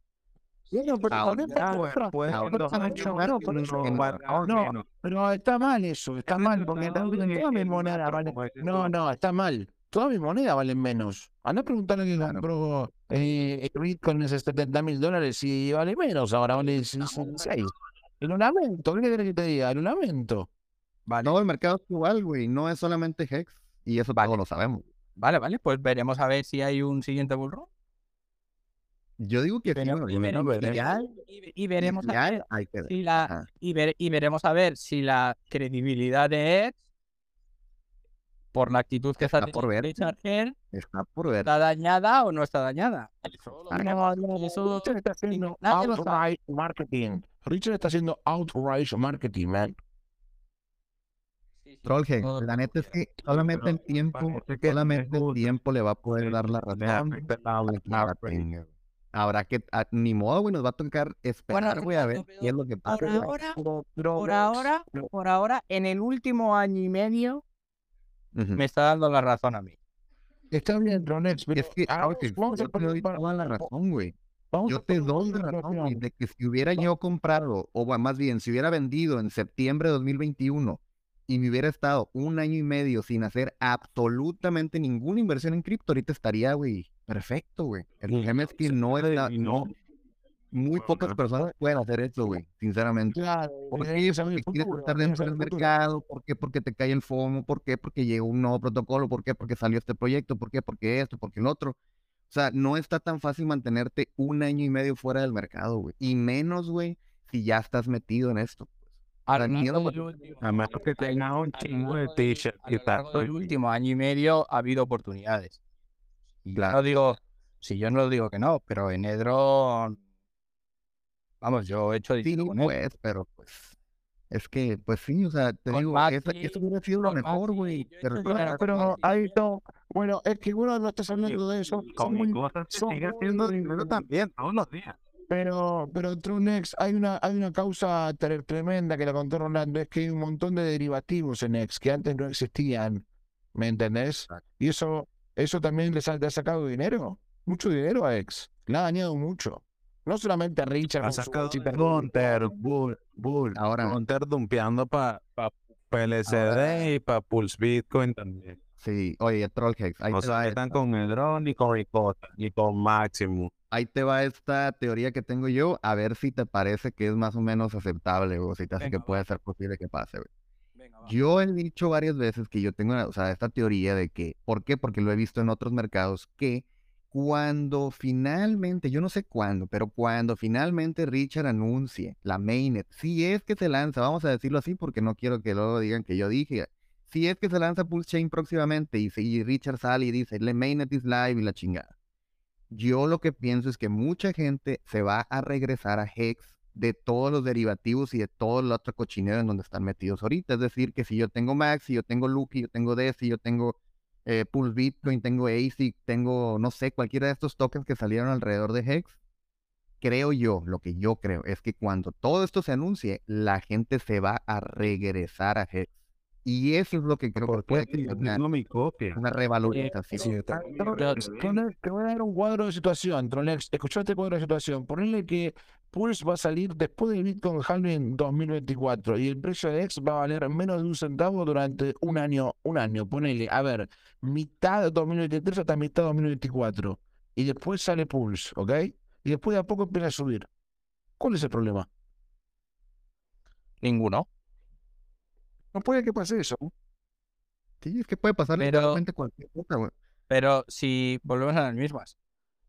no, pero está mal eso, está mal, porque toda mi moneda vale. No, no, está mal. Toda mi moneda vale menos. Anda a preguntarle a alguien compró eh, Bitcoin es 70 mil dólares y vale menos, ahora vale 6. En un lamento, ¿qué quieres que te diga? En un lamento. Vale. No, el mercado es igual, güey, no es solamente Hex, y eso todos lo sabemos. Vale, vale, pues veremos a ver si hay un siguiente bullrun. Yo digo que y, veremos a ver si la y, y veremos a ver si la credibilidad de Edge por la actitud que está, por ver. está por ver. ¿Está dañada o no está dañada? Richard está haciendo outright marketing. Richard está haciendo outright marketing, man. Trollhead, la neta es que solamente el tiempo, solamente el tiempo le va a poder dar la razón. Habrá que, ah, ni modo, güey, nos va a tocar esperar, voy a ver qué es lo que pasa. Por ahora, por ahora, por ahora, en el último año y medio, me está dando la razón a mí. Está bien, Ronex, pero es que, ah, vamos a poner la razón, güey. Yo te doy la razón, güey, de que si hubiera yo comprado, o más bien, si hubiera vendido en septiembre de 2021 y me hubiera estado un año y medio sin hacer absolutamente ninguna inversión en cripto, ahorita estaría, güey, perfecto, güey. El problema es que no está, no, muy pocas personas pueden hacer esto, güey, sinceramente. Claro, ¿Por qué? Porque quieres estar dentro del mercado, ¿por qué? Porque te cae el FOMO, ¿por qué? Porque llegó un nuevo protocolo, ¿por qué? Porque salió este proyecto, ¿por qué? Porque esto, porque el otro. O sea, no está tan fácil mantenerte un año y medio fuera del mercado, güey. Y menos, güey, si ya estás metido en esto. Ahora, miedo, además que tenga un chingo de t-shirt y El último año y medio ha habido oportunidades. Y claro. no digo, si yo no digo que no, pero en Edron Vamos, yo he hecho sí, pues, pero pues es que, pues sí, o sea, te digo, eso hubiera sido lo mejor, güey. Pero, pero, ahí no. Bueno, es que uno no está hablando de eso. Con mi cosas sigue haciendo dinero también, todos los días. Pero, pero Trunex, hay una, hay una causa tremenda que la contó Rolando, es que hay un montón de derivativos en X que antes no existían. ¿Me entendés? Y eso, eso también les ha, sacado dinero, mucho dinero a X. Le ha dañado mucho. No solamente a Richard. Ha sacado Gunter, Bull, Bull. Ahora Gunter dumpeando para pa PLCD y para Pulse Bitcoin también. Sí, oye, Trollhex. Ahí o sea, están con el drone y con Ricota y con Maximum. Ahí te va esta teoría que tengo yo, a ver si te parece que es más o menos aceptable o si te hace que puede ser posible que pase, güey. yo he dicho varias veces que yo tengo, o sea, esta teoría de que, ¿por qué? Porque lo he visto en otros mercados, que cuando finalmente, yo no sé cuándo, pero cuando finalmente Richard anuncie la mainnet, si es que se lanza, vamos a decirlo así porque no quiero que luego digan que yo dije, si es que se lanza Pulse Chain próximamente y, si Richard sale y dice, la mainnet is live y la chingada. Yo lo que pienso es que mucha gente se va a regresar a Hex de todos los derivativos y de todo el otro cochinero en donde están metidos ahorita. Es decir, que si yo tengo Max, si yo tengo Lucky, yo tengo Desi, yo tengo eh, Pulse Bitcoin, tengo ASIC, tengo, no sé, cualquiera de estos tokens que salieron alrededor de Hex, creo yo, lo que yo creo, es que cuando todo esto se anuncie, la gente se va a regresar a Hex. Y eso es lo que creo que puede una, mi copia. una revalorización. te voy a dar un cuadro de situación, Tronex. Escuchate este cuadro de situación. Ponle que Pulse va a salir después del Bitcoin Halving 2024 y el precio de X va a valer menos de un centavo durante un año. Un año, ponele, a ver, mitad de 2023 hasta mitad de 2024. Y después sale Pulse, ¿ok? Y después de a poco empieza a subir. ¿Cuál es el problema? Ninguno. No puede que pase eso. Sí, es que puede pasar pero, cualquier cosa, Pero si volvemos a las mismas,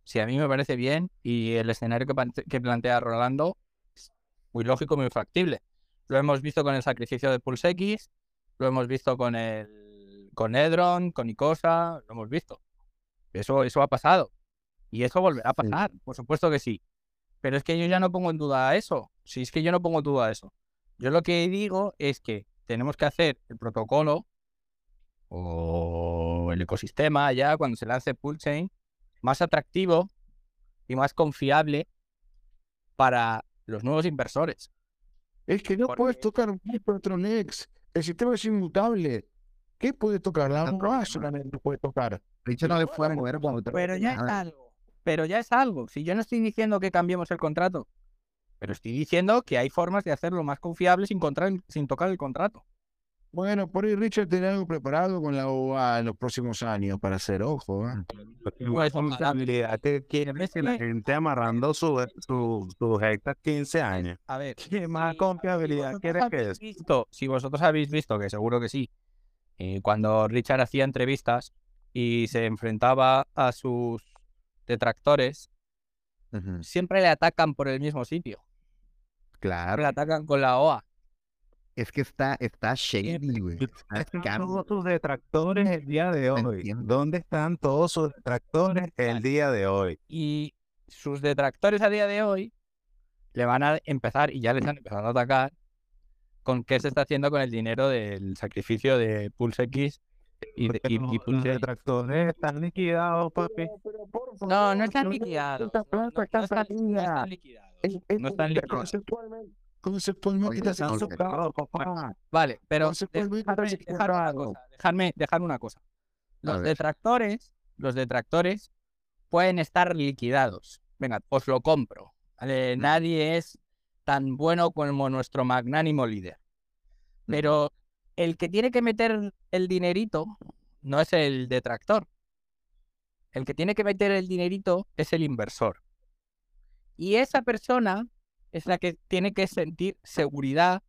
si a mí me parece bien y el escenario que, plantea Rolando es muy lógico, muy factible. Lo hemos visto con el sacrificio de Pulse X, lo hemos visto con el con Edron, con Icosa, lo hemos visto. Eso, eso ha pasado. Y eso volverá a pasar, por supuesto que sí. Pero es que yo ya no pongo en duda eso. Si es que yo no pongo en duda eso. Yo lo que digo es que tenemos que hacer el protocolo o el ecosistema ya cuando se lance Chain más atractivo y más confiable para los nuevos inversores. Es que no puedes tocar un Next. El sistema es inmutable. ¿Qué puede tocar? La no solamente puede tocar. no le a mover Pero ya es algo. Pero ya es algo. Si yo no estoy diciendo que cambiemos el contrato, pero estoy diciendo que hay formas de hacerlo más confiable sin, sin tocar el contrato. Bueno, por ahí Richard tiene algo preparado con la OA en los próximos años para hacer ojo. ¿eh? Pues, habilidad que quiere que la gente amarrando su, su, sus hectas 15 años. A ver, ¿qué más confiabilidad quieres que es? Visto, si vosotros habéis visto, que seguro que sí, eh, cuando Richard hacía entrevistas y se enfrentaba a sus detractores, siempre le atacan por el mismo sitio. Claro. Le atacan con la OA. Es que está, está shady, güey. Todos sus detractores el día de hoy. ¿Dónde están todos sus detractores el día de hoy? Y sus detractores a día de hoy le van a empezar, y ya les han empezado a atacar, con qué se está haciendo con el dinero del sacrificio de Pulse X y, de, y, y Pulse detractores están liquidados, papi. No, no están liquidados. No, están liquidados. No están liquidados. Conceptualmente Vale, pero dejadme, dejar una cosa. Los detractores, los detractores pueden estar liquidados. Venga, os lo compro. Nadie es tan bueno como nuestro magnánimo líder. Pero el que tiene que meter el dinerito no es el detractor. El que tiene que meter el dinerito es el inversor. Y esa persona es la que tiene que sentir seguridad,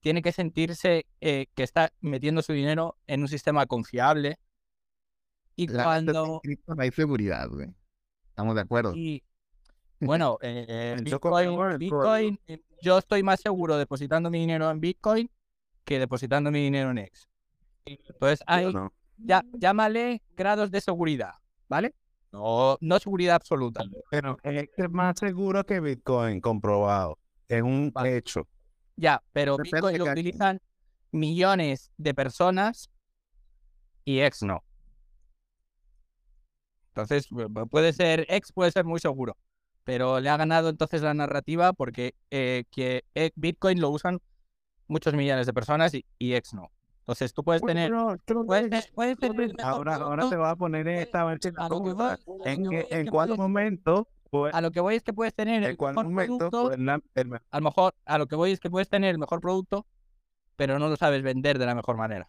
tiene que sentirse eh, que está metiendo su dinero en un sistema confiable. Y cuando... No hay seguridad, güey. Estamos de acuerdo. Y bueno, eh, Bitcoin, yo estoy más seguro depositando mi dinero en Bitcoin que depositando mi dinero en X. Entonces, hay, ya, llámale grados de seguridad, ¿vale? No, no seguridad absoluta. Pero es más seguro que Bitcoin, comprobado. Es un hecho. Ya, pero Bitcoin lo utilizan millones de personas y X no. Entonces, puede ser, X puede ser muy seguro, pero le ha ganado entonces la narrativa porque eh, que eh, Bitcoin lo usan muchos millones de personas y, y X no. Entonces tú puedes tener. puedes, tener ahora, ahora te voy a poner esta en, que, en cuál momento. Pues, a lo que voy es que puedes tener el mejor momento, producto. Pues, a lo mejor, a lo que voy es que puedes tener el mejor producto, pero no lo sabes vender de la mejor manera.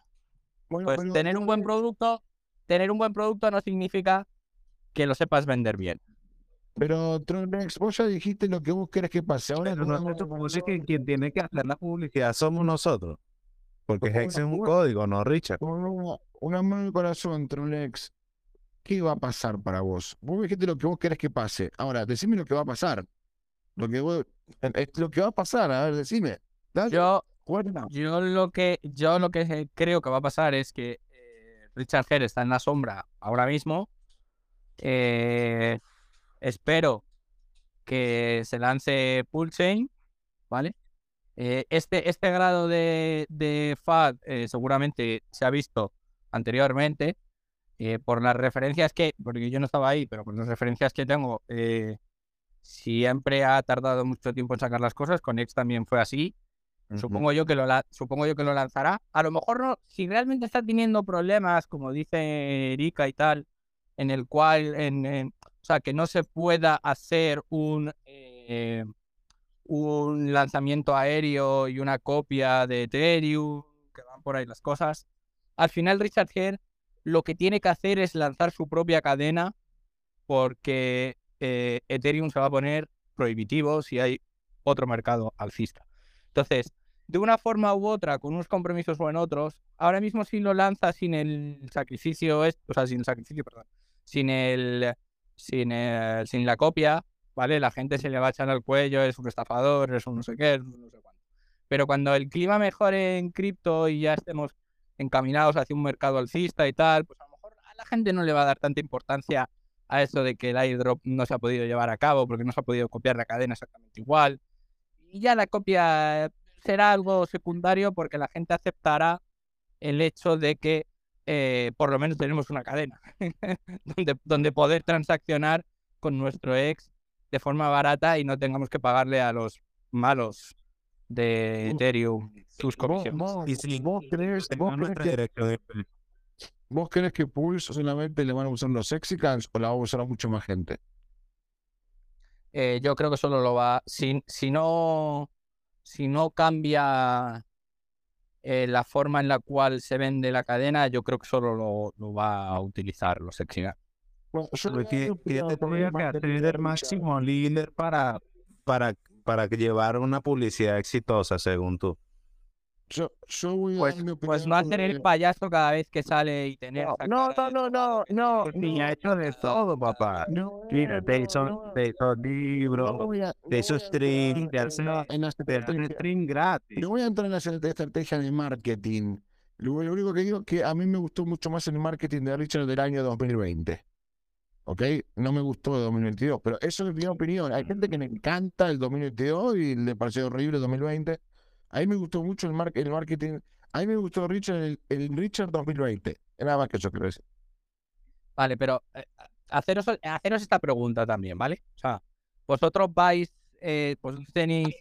pues tener un buen producto, tener un buen producto no significa que lo sepas vender bien. Pero Tronex, vos ya dijiste lo que vos querés que pase. Ahora no, no, no, que quien tiene que hacer la publicidad somos nosotros. Porque Hex es un código, no Richard. Una, mano en corazón, Trolex. ¿Qué va a pasar para vos? Vos dijiste lo que vos querés que pase. Ahora, decime lo que va a pasar. Lo que lo que va a pasar, a ver, decime. yo, yo lo que yo lo que creo que va a pasar es que eh, Richard Herr está en la sombra ahora mismo. Eh, espero que se lance Pulsein, ¿vale? Eh, este, este grado de, de FAD eh, seguramente se ha visto anteriormente eh, por las referencias que, porque yo no estaba ahí, pero por las referencias que tengo, siempre ha tardado mucho tiempo en sacar las cosas. Con X también fue así. Supongo yo que lo supongo yo que lo lanzará. A lo mejor no, si realmente está teniendo problemas, como dice Erika y tal, en el cual, en, o sea, que no se pueda hacer un un lanzamiento aéreo y una copia de Ethereum, que van por ahí las cosas. Al final Richard Herr lo que tiene que hacer es lanzar su propia cadena porque eh, Ethereum se va a poner prohibitivo si hay otro mercado alcista. Entonces, de una forma u otra, con unos compromisos o en otros, ahora mismo si lo lanza sin el sacrificio, o sea, sin el sacrificio, perdón, sin el, sin el, sin la copia, ¿vale? La gente se le va a echar al cuello, es un estafador, es un no sé qué, es un no sé cuánto. Pero cuando el clima mejore en cripto y ya estemos encaminados hacia un mercado alcista y tal, pues a lo mejor a la gente no le va a dar tanta importancia a eso de que el airdrop no se ha podido llevar a cabo porque no se ha podido copiar la cadena exactamente igual. Y ya la copia será algo secundario porque la gente aceptará el hecho de que eh, por lo menos tenemos una cadena donde, donde poder transaccionar con nuestro ex de forma barata y no tengamos que pagarle a los malos de Ethereum sus comisiones. ¿Vos, crees, que, ¿Vos crees que Pulse solamente le van a usar los Exicans o la va a usar a mucha más gente? Eh, yo creo que solo lo va. Si, si no. Si no cambia eh, la forma en la cual se vende la cadena, yo creo que solo lo, lo va a utilizar los Exigar. Bueno, que, que máximo líder para, para, para llevar una publicidad exitosa, según tú? Yo, yo voy pues, pues no hacer el payaso cada vez que sale y tener. No, no, no, no, no. Ni ha hecho de todo, papá. No, Mira, te hizo, te hizo libros, te hizo stream, te hace, stream gratis. No voy a entrar en la estrategia de marketing. Lo, único que digo es que a mí me gustó mucho más el marketing de Richard del año 2020. ¿Ok? No me gustó el 2022, pero eso es mi opinión. Hay gente que le encanta el 2022 y le pareció horrible el 2020. A mí me gustó mucho el, marketing. A mí me gustó Richard, el, el Richard 2020. Nada más que eso quiero decir. Vale, pero eh, haceros, esta pregunta también, ¿vale? O sea, vosotros vais, eh, pues tenéis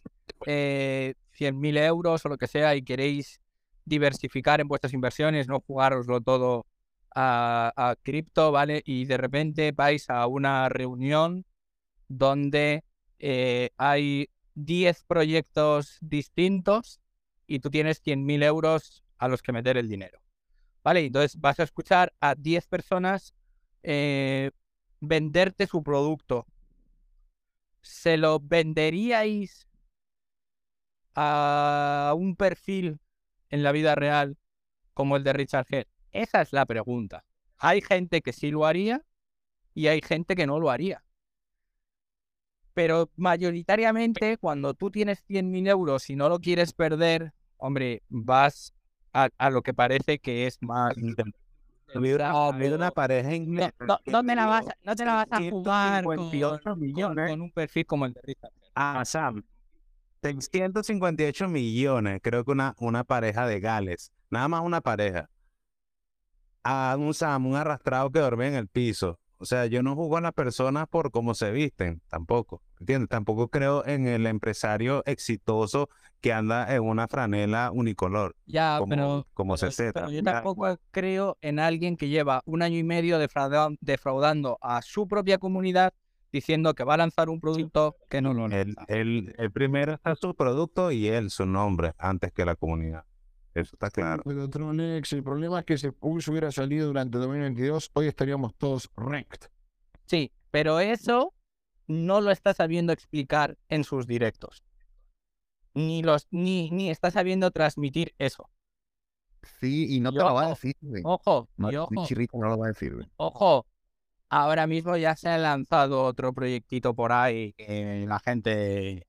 eh, 100.000 euros o lo que sea y queréis diversificar en vuestras inversiones, no jugároslo todo a, a cripto, ¿vale? Y de repente vais a una reunión donde eh, hay 10 proyectos distintos y tú tienes 100.000 euros a los que meter el dinero. ¿Vale? Entonces vas a escuchar a 10 personas eh, venderte su producto. ¿Se lo venderíais a un perfil en la vida real como el de Richard Head? Esa es la pregunta. Hay gente que sí lo haría y hay gente que no lo haría. Pero mayoritariamente, cuando tú tienes 100.000 euros y no lo quieres perder, hombre, vas a, lo que parece que es más. una pareja. No, no, la vas, no te la vas a jugar con, millones. Con, un perfil como el de Richard. Ah, Sam. 158 millones, creo que una, una pareja de Gales. Nada más una pareja. A un Sam, un arrastrado que duerme en el piso. O sea, yo no juzgo a las personas por cómo se visten, tampoco. ¿Entiendes? Tampoco creo en el empresario exitoso que anda en una franela unicolor. Ya, pero, como se pero yo tampoco creo en alguien que lleva un año y medio defraudando a su propia comunidad diciendo que va a lanzar un producto que no lo lanza. El, el primero está su producto y él su nombre antes que la comunidad. Eso está claro. Pero Tronex, el problema es que si Pulse hubiera salido durante 2022, hoy estaríamos todos rect. Sí, pero eso no lo está sabiendo explicar en sus directos. Ni, los, ni, ni está sabiendo transmitir eso. Sí, y no te lo va a decir, güey. Ojo, no, ojo. no lo va a decir, güey. Ojo, ahora mismo ya se ha lanzado otro proyectito por ahí que la gente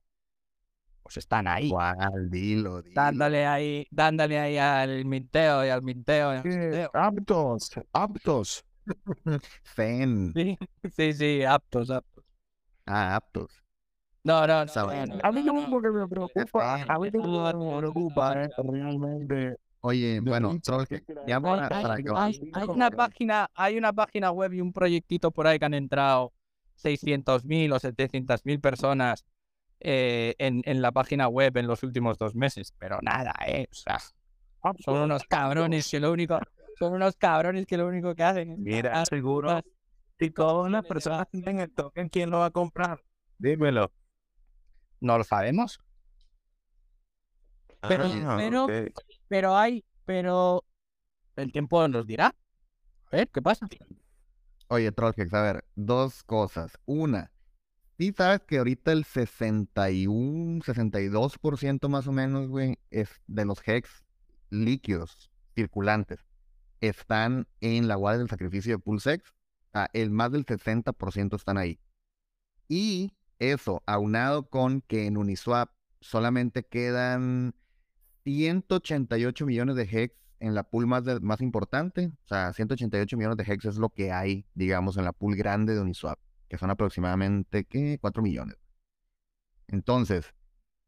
pues están ahí. ¿Cuál? Dilo, Dándole ahí, dándole ahí al minteo y al minteo. Y al minteo. Aptos, aptos. Fen. Sí, sí, aptos, aptos. Ah, aptos. No, no, no. a mí no, me preocupa. A mí no me preocupa, realmente. Oye, bueno, ya para, para hay, hay, hay, una página, hay una página web y un proyectito por ahí que han entrado 600.000 o 700.000 personas eh, en, en, la página web en los últimos dos meses, pero nada, eh, o sea, son unos cabrones que lo único, son unos cabrones que lo único que hacen es Mira, seguro, si todas las personas tienen el token, ¿quién lo va a comprar? Dímelo. No lo sabemos. Pero, ah, pero, pero hay, pero el tiempo nos dirá. A ver, ¿qué pasa? Oye, Trollhex, a ver, dos cosas. Una, Sí, sabes que ahorita el 61, 62% más o menos, güey, es de los hex líquidos circulantes están en la guardia del sacrificio de Pulsex. Ah, el más del 60% están ahí. Y eso, aunado con que en Uniswap solamente quedan 188 millones de hex en la pool más, más importante. O sea, 188 millones de hex es lo que hay, digamos, en la pool grande de Uniswap que son aproximadamente ¿qué? 4 millones. Entonces,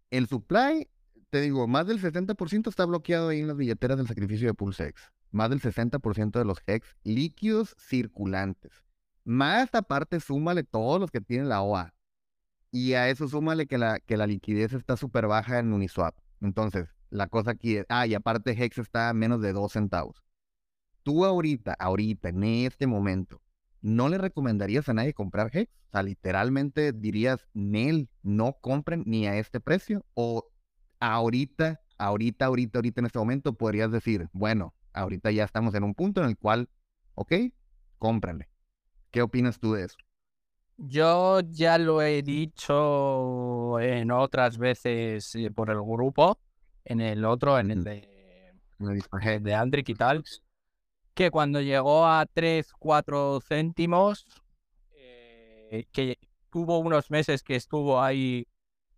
el supply, te digo, más del 60% está bloqueado ahí en las billeteras del sacrificio de PulseX. Más del 60% de los hex líquidos circulantes. Más aparte, súmale todos los que tienen la OA. Y a eso súmale que la, que la liquidez está súper baja en Uniswap. Entonces, la cosa aquí es, ah, y aparte Hex está menos de 2 centavos. Tú ahorita, ahorita, en este momento, no le recomendarías a nadie comprar Hex. O sea, literalmente dirías, Nel, no compren ni a este precio. O ahorita, ahorita, ahorita, ahorita en este momento podrías decir, bueno, ahorita ya estamos en un punto en el cual, ok, cómpranle. ¿Qué opinas tú de eso? Yo ya lo he dicho en otras veces eh, por el grupo, en el otro, en el de, de Andrick y tal, que cuando llegó a 3, 4 céntimos, eh, que hubo unos meses que estuvo ahí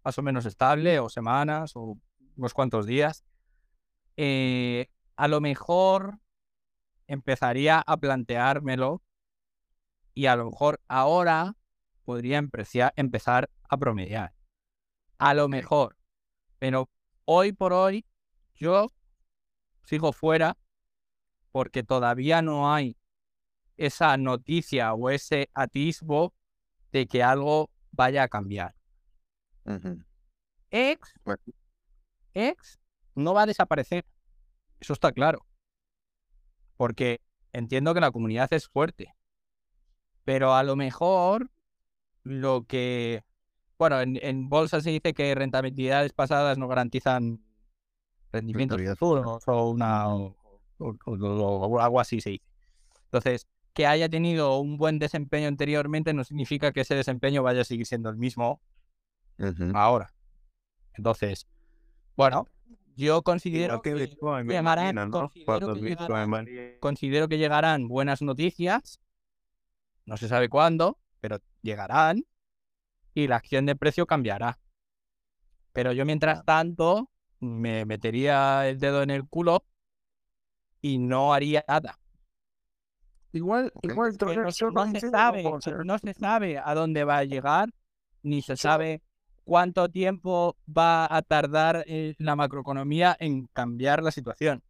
más o menos estable, o semanas, o unos cuantos días, eh, a lo mejor empezaría a planteármelo y a lo mejor ahora podría empezar a promediar. A lo mejor. Pero hoy por hoy yo sigo fuera porque todavía no hay esa noticia o ese atisbo de que algo vaya a cambiar. X, X no va a desaparecer. Eso está claro. Porque entiendo que la comunidad es fuerte. Pero a lo mejor lo que, bueno, en, en bolsa se dice que rentabilidades pasadas no garantizan rendimientos futuros o, una, o, algo así se dice. Entonces, que haya tenido un buen desempeño anteriormente no significa que ese desempeño vaya a seguir siendo el mismo ahora. Entonces, bueno, yo considero que, llegarán, considero que llegarán buenas noticias. No se sabe cuándo, pero llegarán y la acción de precio cambiará. Pero yo mientras tanto me metería el dedo en el culo y no haría nada. Igual, igual no, se sabe, no se sabe a dónde va a llegar, ni se sabe cuánto tiempo va a tardar eh, la macroeconomía en cambiar la situación.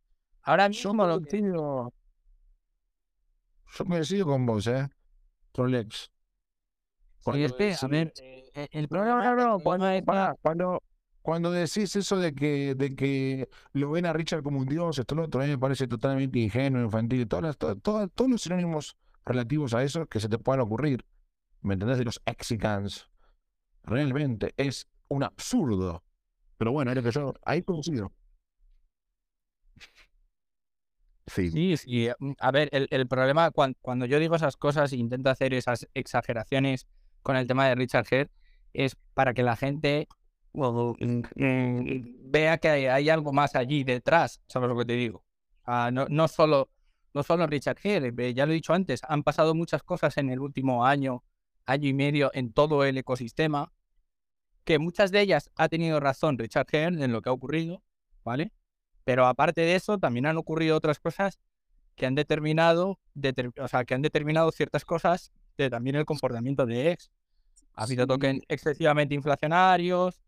Ahora mismo lo que... Yo me decido con vos, ¿eh? Rolex. Cuando, a ver, eh, el problema no, cuando, cuando, decís eso de que, de que lo ven a Richard como un dios, esto lo otro, a mí me parece totalmente ingenuo, infantil, todas todos los sinónimos relativos a eso que se te puedan ocurrir, ¿me entendés? De los exicans, realmente es un absurdo. Pero bueno, es lo que yo ahí coincido. Sí. sí, sí. Mm, a ver, el, problema cuando, cuando, yo digo esas cosas e intento hacer esas exageraciones con el tema de Richard Head es para que la gente vea que hay, algo más allí detrás, ¿sabes lo que te digo? no, no, solo, no solo Richard eh, ya lo he dicho antes, han pasado muchas cosas en el último año, año y medio en todo el ecosistema, que muchas de ellas ha tenido razón Richard Head en lo que ha ocurrido, ¿vale? Pero aparte de eso, también han ocurrido otras cosas que han determinado, o sea, que han determinado ciertas cosas de también el comportamiento de X. Ha habido tokens excesivamente inflacionarios.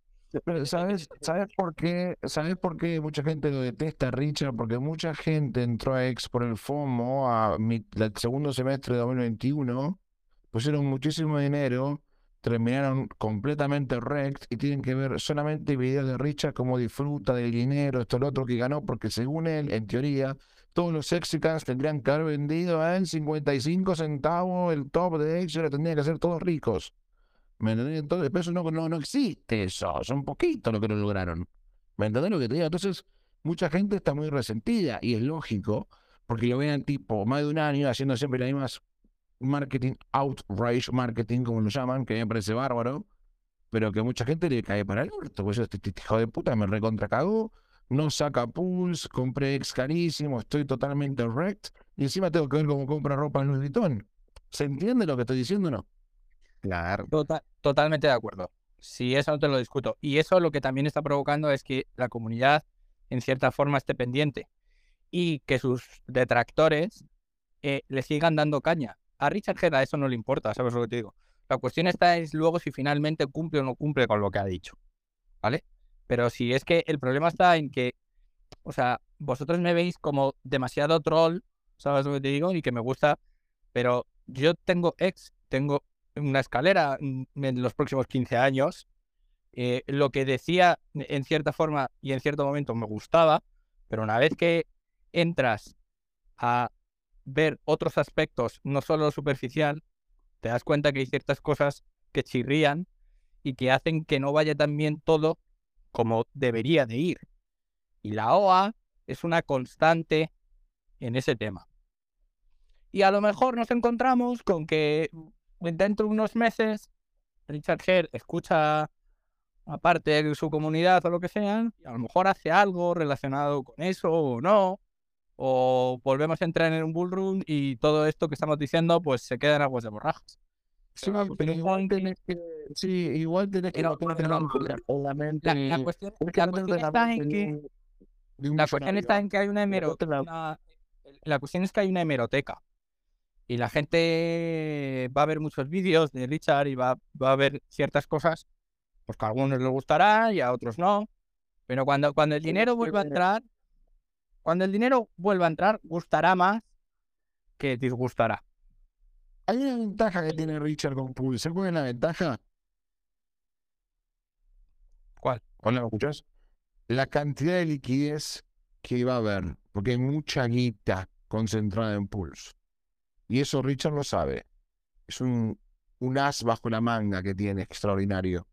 ¿Sabes, ¿sabes, por qué, ¿Sabes por qué mucha gente lo detesta, Richard? Porque mucha gente entró a X por el FOMO a el segundo semestre de 2021, pusieron muchísimo dinero, terminaron completamente rect y tienen que ver solamente videos de Richard como disfruta del dinero, esto, lo otro que ganó, porque según él, en teoría, todos los Exicans tendrían que haber vendido en 55 centavos el top de X, ahora tendrían que ser todos ricos. ¿Me entendés? Entonces, eso no, no, no existe eso, son poquitos los que lo lograron. ¿Me entendés lo que te digo? Entonces, mucha gente está muy resentida y es lógico, porque lo ven tipo más de un año haciendo siempre las mismas marketing, outrage marketing, como lo llaman, que me parece bárbaro, pero que mucha gente le cae para el orto, pues este, este hijo de puta me recontra cagó, no saca pools, compré ex carísimo, estoy totalmente wrecked y encima tengo que ver cómo compra ropa en Louis Vuitton. ¿Se entiende lo que estoy diciendo o no? Claro. Tota-, totalmente de acuerdo. Si eso no te lo discuto. Y eso lo que también está provocando es que la comunidad, en cierta forma, esté pendiente y que sus detractores eh, le sigan dando caña. A Richard Head eso no le importa, ¿sabes lo que te digo? La cuestión está es luego si finalmente cumple o no cumple con lo que ha dicho. ¿Vale? Pero si es que el problema está en que, o sea, vosotros me veis como demasiado troll, ¿sabes lo que te digo? Y que me gusta, pero yo tengo ex, tengo una escalera en los próximos 15 años. Eh, lo que decía en cierta forma y en cierto momento me gustaba, pero una vez que entras a ver otros aspectos, no solo lo superficial, te das cuenta que hay ciertas cosas que chirrían y que hacen que no vaya tan bien todo como debería de ir. Y la OA es una constante en ese tema. Y a lo mejor nos encontramos con que dentro de unos meses Richard Hare escucha a parte de su comunidad o lo que sea, y a lo mejor hace algo relacionado con eso o no, o volvemos a entrar en un bullrun y todo esto que estamos diciendo pues se queda en aguas de borrajas. Sí, pero igual tenés que, sí, igual tenés que la, cuestión, está en que la cuestión está en que hay una hemeroteca. La cuestión es que hay una hemeroteca. Y la gente va a ver muchos vídeos de Richard y va, va a ver ciertas cosas, pues que a algunos les gustará y a otros no. Pero cuando, cuando el dinero vuelva a entrar, cuando el dinero vuelva a entrar, gustará más que disgustará. Hay una ventaja que tiene Richard con Pulse. ¿Cuál es la ventaja? ¿Cuál? ¿Cuál lo escuchas? La cantidad de liquidez que va a haber, porque hay mucha guita concentrada en Pulse. Y eso Richard lo sabe. Es un, un as bajo la manga que tiene, extraordinario.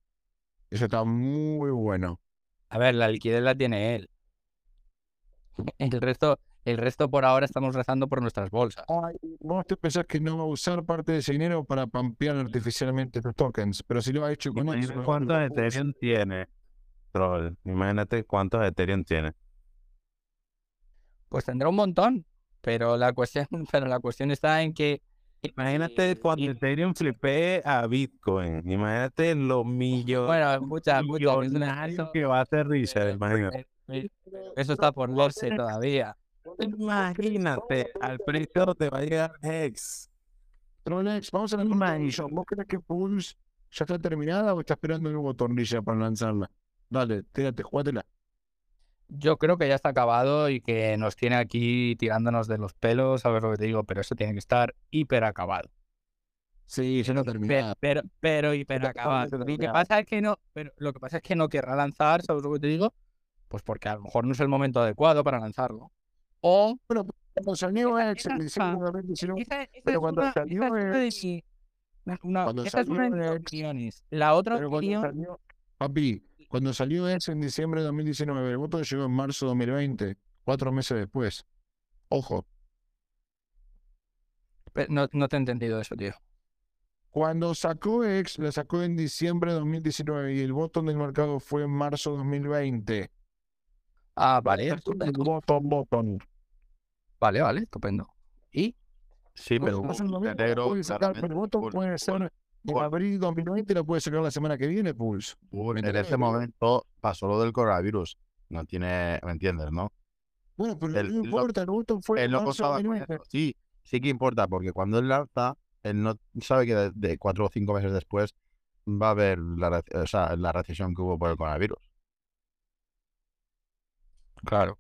Eso está muy bueno. A ver, la liquidez la tiene él. El resto, el resto por ahora estamos rezando por nuestras bolsas. Ay, vos te pensás que no va a usar parte de ese dinero para pampear artificialmente tus tokens, pero si lo ha hecho con Imagínate eso. ¿Cuántos Ethereum tiene? Troll, imagínate cuántos Ethereum tiene. Pues tendrá un montón, pero la cuestión, pero la cuestión está en que Imagínate cuando Ethereum flipee a Bitcoin. Imagínate los millones bueno, muchas, muchas, que va a hacer Richard, imagínate. Eso está por verse todavía. Imagínate, al precio te va a llegar Hex. Tronex, vamos a la tornilla. ¿Vos crees que Pulse ya está terminada o está esperando un nuevo tornilla para lanzarla? Dale, tírate, jugátela. Yo creo que ya está acabado y que nos tiene aquí tirándonos de los pelos, a ver lo que te digo, pero eso tiene que estar hiper acabado. Sí, se no termina. Pero, pero, hiper acabado. Lo que pasa es que no, pero lo que pasa es que no querrá lanzar, ¿sabes lo que te digo? Pues porque a lo mejor no es el momento adecuado para lanzarlo. O. Pero cuando salió de 2019. Pero cuando salió X. Cuando salió X. La otra opinión. Papi, cuando salió X en diciembre de 2019, el voto llegó en marzo de 2020, cuatro meses después. Ojo. no, no te he entendido eso, tío. Cuando sacó X, la sacó en diciembre de 2019 y el voto del mercado fue en marzo de 2020. Ah, vale. Botón, botón. Vale, vale, estupendo. ¿Y? Sí, pero negro, puede sacar, pero botón puede ser en abril 2020 lo puede sacar la semana que viene, Pulse. en ese momento pasó lo del coronavirus. No tiene, ¿me entiendes, no? Bueno, pero no importa, el botón fue él no Sí, sí que importa, porque cuando él lanza, él no sabe que de, cuatro o cinco meses después va a haber la, o sea, la recesión que hubo por el coronavirus. Claro.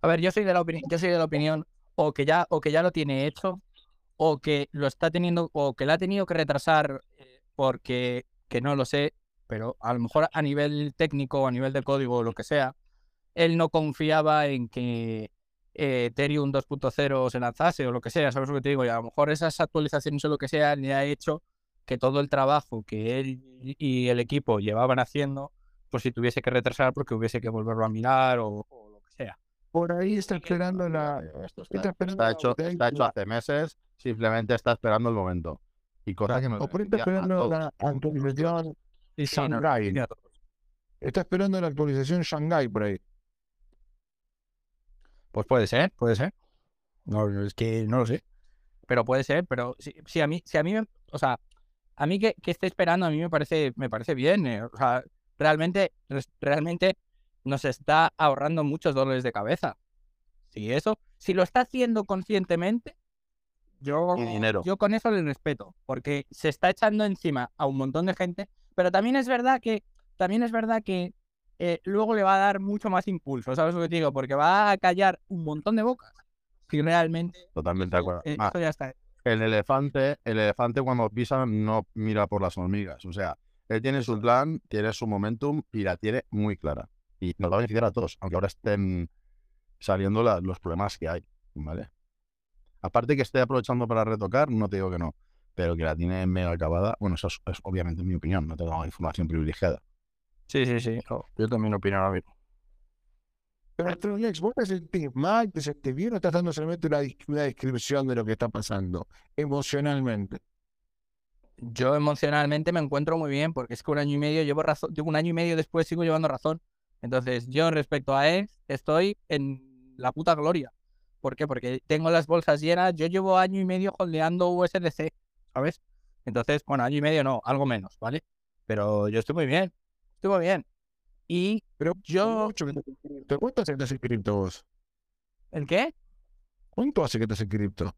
A ver, yo soy de la opinión, yo soy de la opinión o que ya o que ya lo tiene hecho o que lo está teniendo o que la ha tenido que retrasar eh, porque que no lo sé, pero a lo mejor a nivel técnico o a nivel de código o lo que sea, él no confiaba en que eh, Ethereum 2.0 se lanzase o lo que sea, ¿sabes lo que te digo? Y a lo mejor esas actualizaciones o lo que sea le ha hecho que todo el trabajo que él y el equipo llevaban haciendo pues si tuviese que retrasar porque hubiese que volverlo a mirar o, sea. Por ahí está esperando la... Está, hecho, está hecho hace meses, simplemente está esperando el momento. Y cosa que no... O por ahí está esperando la actualización Shanghai. Está esperando la actualización Shanghai por ahí. Pues puede ser, puede ser. No, es que no lo sé. Pero puede ser, pero si, a mí, si a mí, o sea, a mí que, que, esté esperando, a mí me parece, me parece bien. Eh, o sea, realmente, realmente nos está ahorrando muchos dolores de cabeza. Si eso, si lo está haciendo conscientemente, yo, yo con eso le respeto, porque se está echando encima a un montón de gente, pero también es verdad que, también es verdad que eh, luego le va a dar mucho más impulso, ¿sabes lo que te digo? Porque va a callar un montón de bocas. Si realmente. Totalmente de acuerdo. Eh, ya está. El elefante, el elefante cuando pisa no mira por las hormigas. O sea, él tiene su plan, tiene su momentum y la tiene muy clara. Y nos va a beneficiar a todos, aunque ahora estén saliendo los problemas que hay, ¿vale? Aparte que esté aprovechando para retocar, no te digo que no, pero que la tiene mega acabada, bueno, eso es, obviamente mi opinión, no tengo información privilegiada. Sí, sí, sí, yo también opino lo mismo. Pero Trolex, ¿vos te sentís mal, te sentís bien o estás dando solamente una, una descripción de lo que está pasando emocionalmente? Yo emocionalmente me encuentro muy bien porque es que un año y medio llevo razón, un año y medio después sigo llevando razón. Entonces, yo respecto a él estoy en la puta gloria. ¿Por qué? Porque tengo las bolsas llenas. Yo llevo año y medio holdeando USDC, ¿sabes? Entonces, bueno, año y medio no, algo menos, ¿vale? Pero yo estoy muy bien, estoy muy bien. Y Pero yo... ¿Cuánto hace que estás en cripto vos? ¿El qué? ¿Cuánto hace que estás en cripto?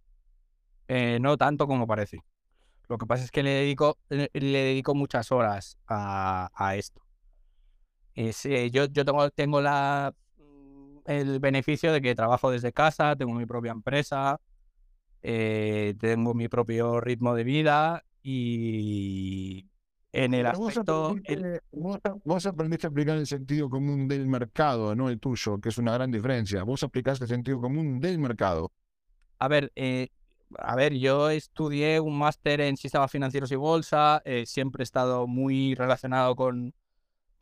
Eh, no tanto como parece. Lo que pasa es que le dedico, le, dedico muchas horas a, a esto. Eh, yo yo tengo, tengo la, mm, el beneficio de que trabajo desde casa, tengo mi propia empresa, eh, tengo mi propio ritmo de vida y en el aspecto... Vos aprendiste, a aplicar el sentido común del mercado, no el tuyo, que es una gran diferencia. Vos aplicaste el sentido común del mercado. A ver, eh, a ver, yo estudié un máster en sistemas financieros y bolsa, eh, siempre he estado muy relacionado con,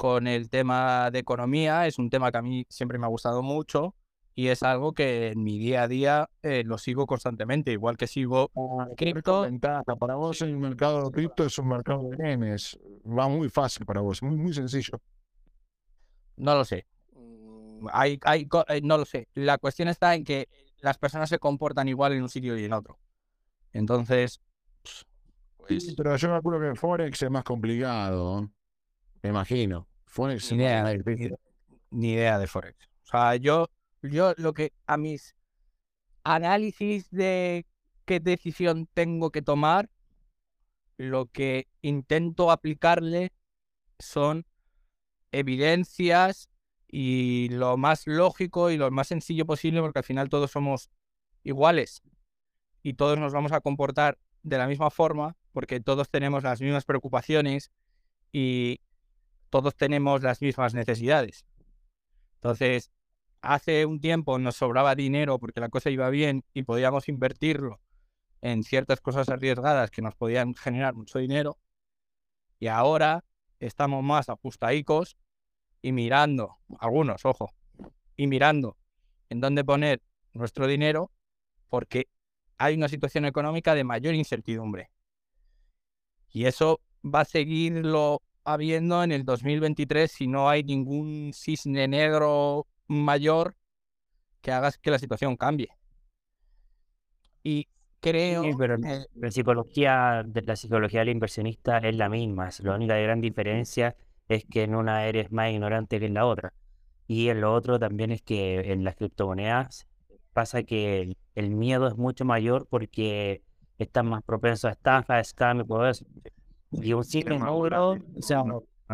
con el tema de economía, es un tema que a mí siempre me ha gustado mucho y es algo que en mi día a día eh, lo sigo constantemente, igual que sigo ah, cripto. Para vos el mercado de cripto es un mercado de nenes, va muy fácil para vos, muy, muy sencillo. No lo sé. Mm, hay, hay, eh, no lo sé. La cuestión está en que las personas se comportan igual en un sitio y en otro. Entonces, pues... pero yo me acuerdo que Forex es más complicado, me imagino. Forex ni idea, ni idea de Forex. O sea, yo, yo lo que a mis análisis de qué decisión tengo que tomar, lo que intento aplicarle son evidencias y lo más lógico y lo más sencillo posible, porque al final todos somos iguales y todos nos vamos a comportar de la misma forma, porque todos tenemos las mismas preocupaciones y todos tenemos las mismas necesidades. Entonces, hace un tiempo nos sobraba dinero porque la cosa iba bien y podíamos invertirlo en ciertas cosas arriesgadas que nos podían generar mucho dinero. Y ahora estamos más ajustadicos y mirando, algunos, ojo, y mirando en dónde poner nuestro dinero porque hay una situación económica de mayor incertidumbre. Y eso va a seguirlo habiendo en el 2023 si no hay ningún cisne negro mayor que haga que la situación cambie. Y creo... pero la psicología, de la psicología del inversionista es la misma. La única gran diferencia es que en una eres más ignorante que en la otra. Y en lo otro también es que en las criptomonedas pasa que el, miedo es mucho mayor porque están más propensos a estafas, scam y todo eso. Y un cine negro, o sea,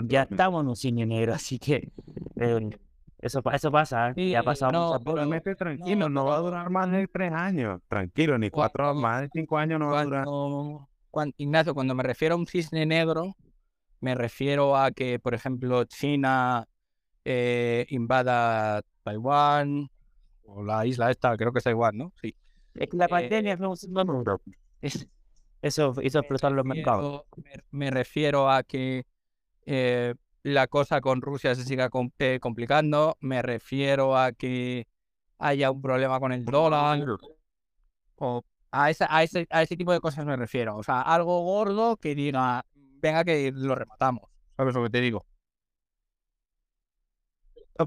ya estamos en un cine negro, así que eh, eso, eso pasa, ¿eh? ya ha pasado no, pero, tranquilo, no, va a durar más de tres años, tranquilo, ni cuatro, más de cinco años no va a durar. Cuando, Ignacio, cuando me refiero a un cisne negro, me refiero a que, por ejemplo, China eh, invada Taiwán o la isla esta, creo que es Taiwán, ¿no? Sí. Es que la eh, pandemia es eso hizo explotar los mercados. Me, refiero a que eh, la cosa con Rusia se siga complicando. Me refiero a que haya un problema con el dólar. O a, esa, a, ese, a ese tipo de cosas me refiero. O sea, algo gordo que diga, venga que lo rematamos. ¿Sabes lo que te digo?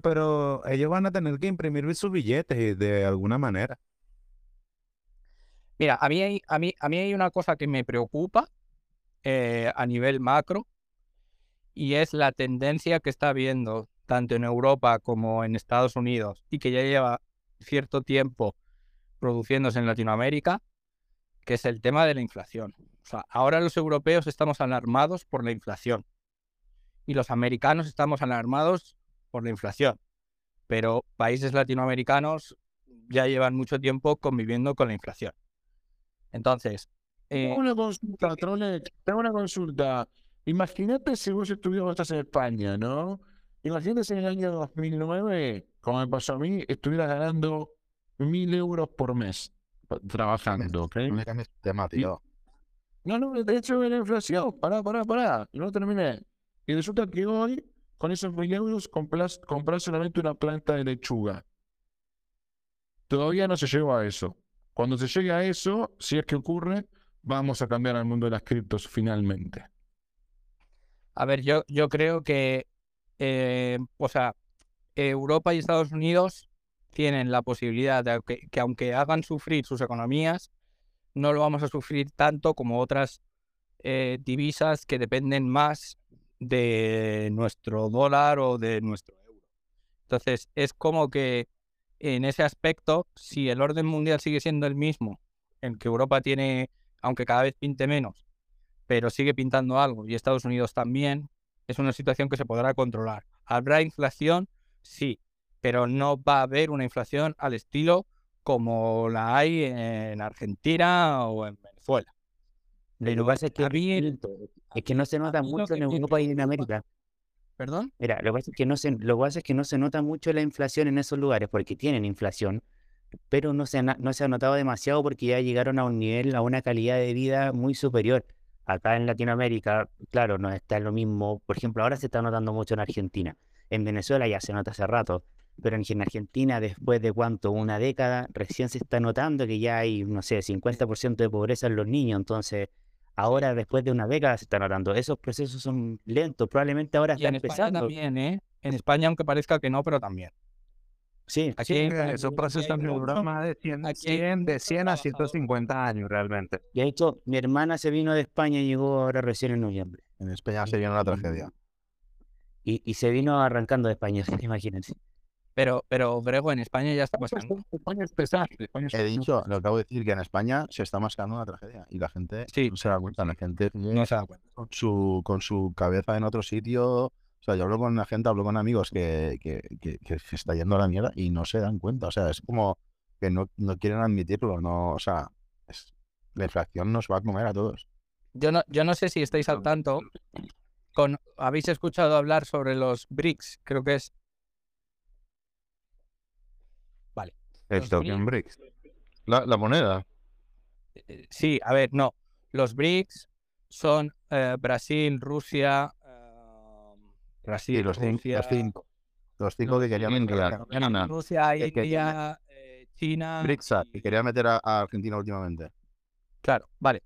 pero ellos van a tener que imprimir sus billetes de alguna manera. Mira, a mí hay, a mí, a mí hay una cosa que me preocupa eh, a nivel macro y es la tendencia que está habiendo tanto en Europa como en Estados Unidos y que ya lleva cierto tiempo produciéndose en Latinoamérica, que es el tema de la inflación. O sea, ahora los europeos estamos alarmados por la inflación y los americanos estamos alarmados por la inflación, pero países latinoamericanos ya llevan mucho tiempo conviviendo con la inflación. Entonces... tengo eh, una consulta, tengo una consulta. Imagínate si vos estuvieras, estás en España, ¿no? Imagínate si en el año 2009, como me pasó a mí, estuvieras ganando mil euros por mes trabajando, ¿ok? No cambies tema, tío. No, no, de hecho, la inflación, pará, pará, pará, no terminé. Y resulta que hoy, con esos mil euros compras, compras solamente una planta de lechuga. Todavía no se llegó a eso. Cuando se llegue a eso, si es que ocurre, vamos a cambiar al mundo de las criptos finalmente. A ver, yo, yo creo que, eh, o sea, Europa y Estados Unidos tienen la posibilidad de que, aunque hagan sufrir sus economías, no lo vamos a sufrir tanto como otras eh, divisas que dependen más de nuestro dólar o de nuestro euro. Entonces, es como que en ese aspecto, si el orden mundial sigue siendo el mismo, en que Europa tiene, aunque cada vez pinte menos, pero sigue pintando algo, y Estados Unidos también, es una situación que se podrá controlar. ¿Habrá inflación? Sí, pero no va a haber una inflación al estilo como la hay en Argentina o en Venezuela. Lo que pasa es que, es que no se nota mucho en Europa y en América. ¿Perdón? Mira, lo que pasa es que no se, lo que pasa es que no se nota mucho la inflación en esos lugares porque tienen inflación, pero no se, ha, no se ha notado demasiado porque ya llegaron a un nivel, a una calidad de vida muy superior. Acá en Latinoamérica, claro, no está lo mismo. Por ejemplo, ahora se está notando mucho en Argentina. En Venezuela ya se nota hace rato pero en Argentina, después de cuánto, una década, recién se está notando que ya hay, no sé, 50% de pobreza en los niños. Entonces, ahora, después de una década, se está notando. Esos procesos son lentos. Probablemente ahora en España también, ¿eh? En España, aunque parezca que no, pero también. Sí, aquí esos procesos están más de 100, de 100 a 150 años realmente. Y hecho, mi hermana se vino de España y llegó ahora recién en noviembre. En España se vino una tragedia. Y, y se vino arrancando de España, imagínense. Pero, pero Grego, en España ya está pasando. España es pesado. He dicho, lo acabo de decir, que en España se está mascando una tragedia y la gente no se da cuenta. La gente no se da cuenta. Con su, con su cabeza en otro sitio. O sea, yo hablo con la gente, hablo con amigos que, que, que, se está yendo a la mierda y no se dan cuenta. O sea, es como que no, no quieren admitirlo. No, o sea, es, la inflación nos va a comer a todos. Yo no, yo no sé si estáis al tanto. Con, ¿Habéis escuchado hablar sobre los BRICS? Creo que es El BRICS. La, la moneda. Eh, eh, sí, a ver, no. Los BRICS son eh, Brasil, Rusia, Brasil, los, cinco, los cinco. que querían meter. Rusia, India, China. BRICS, que quería meter a, Argentina últimamente. Claro, vale.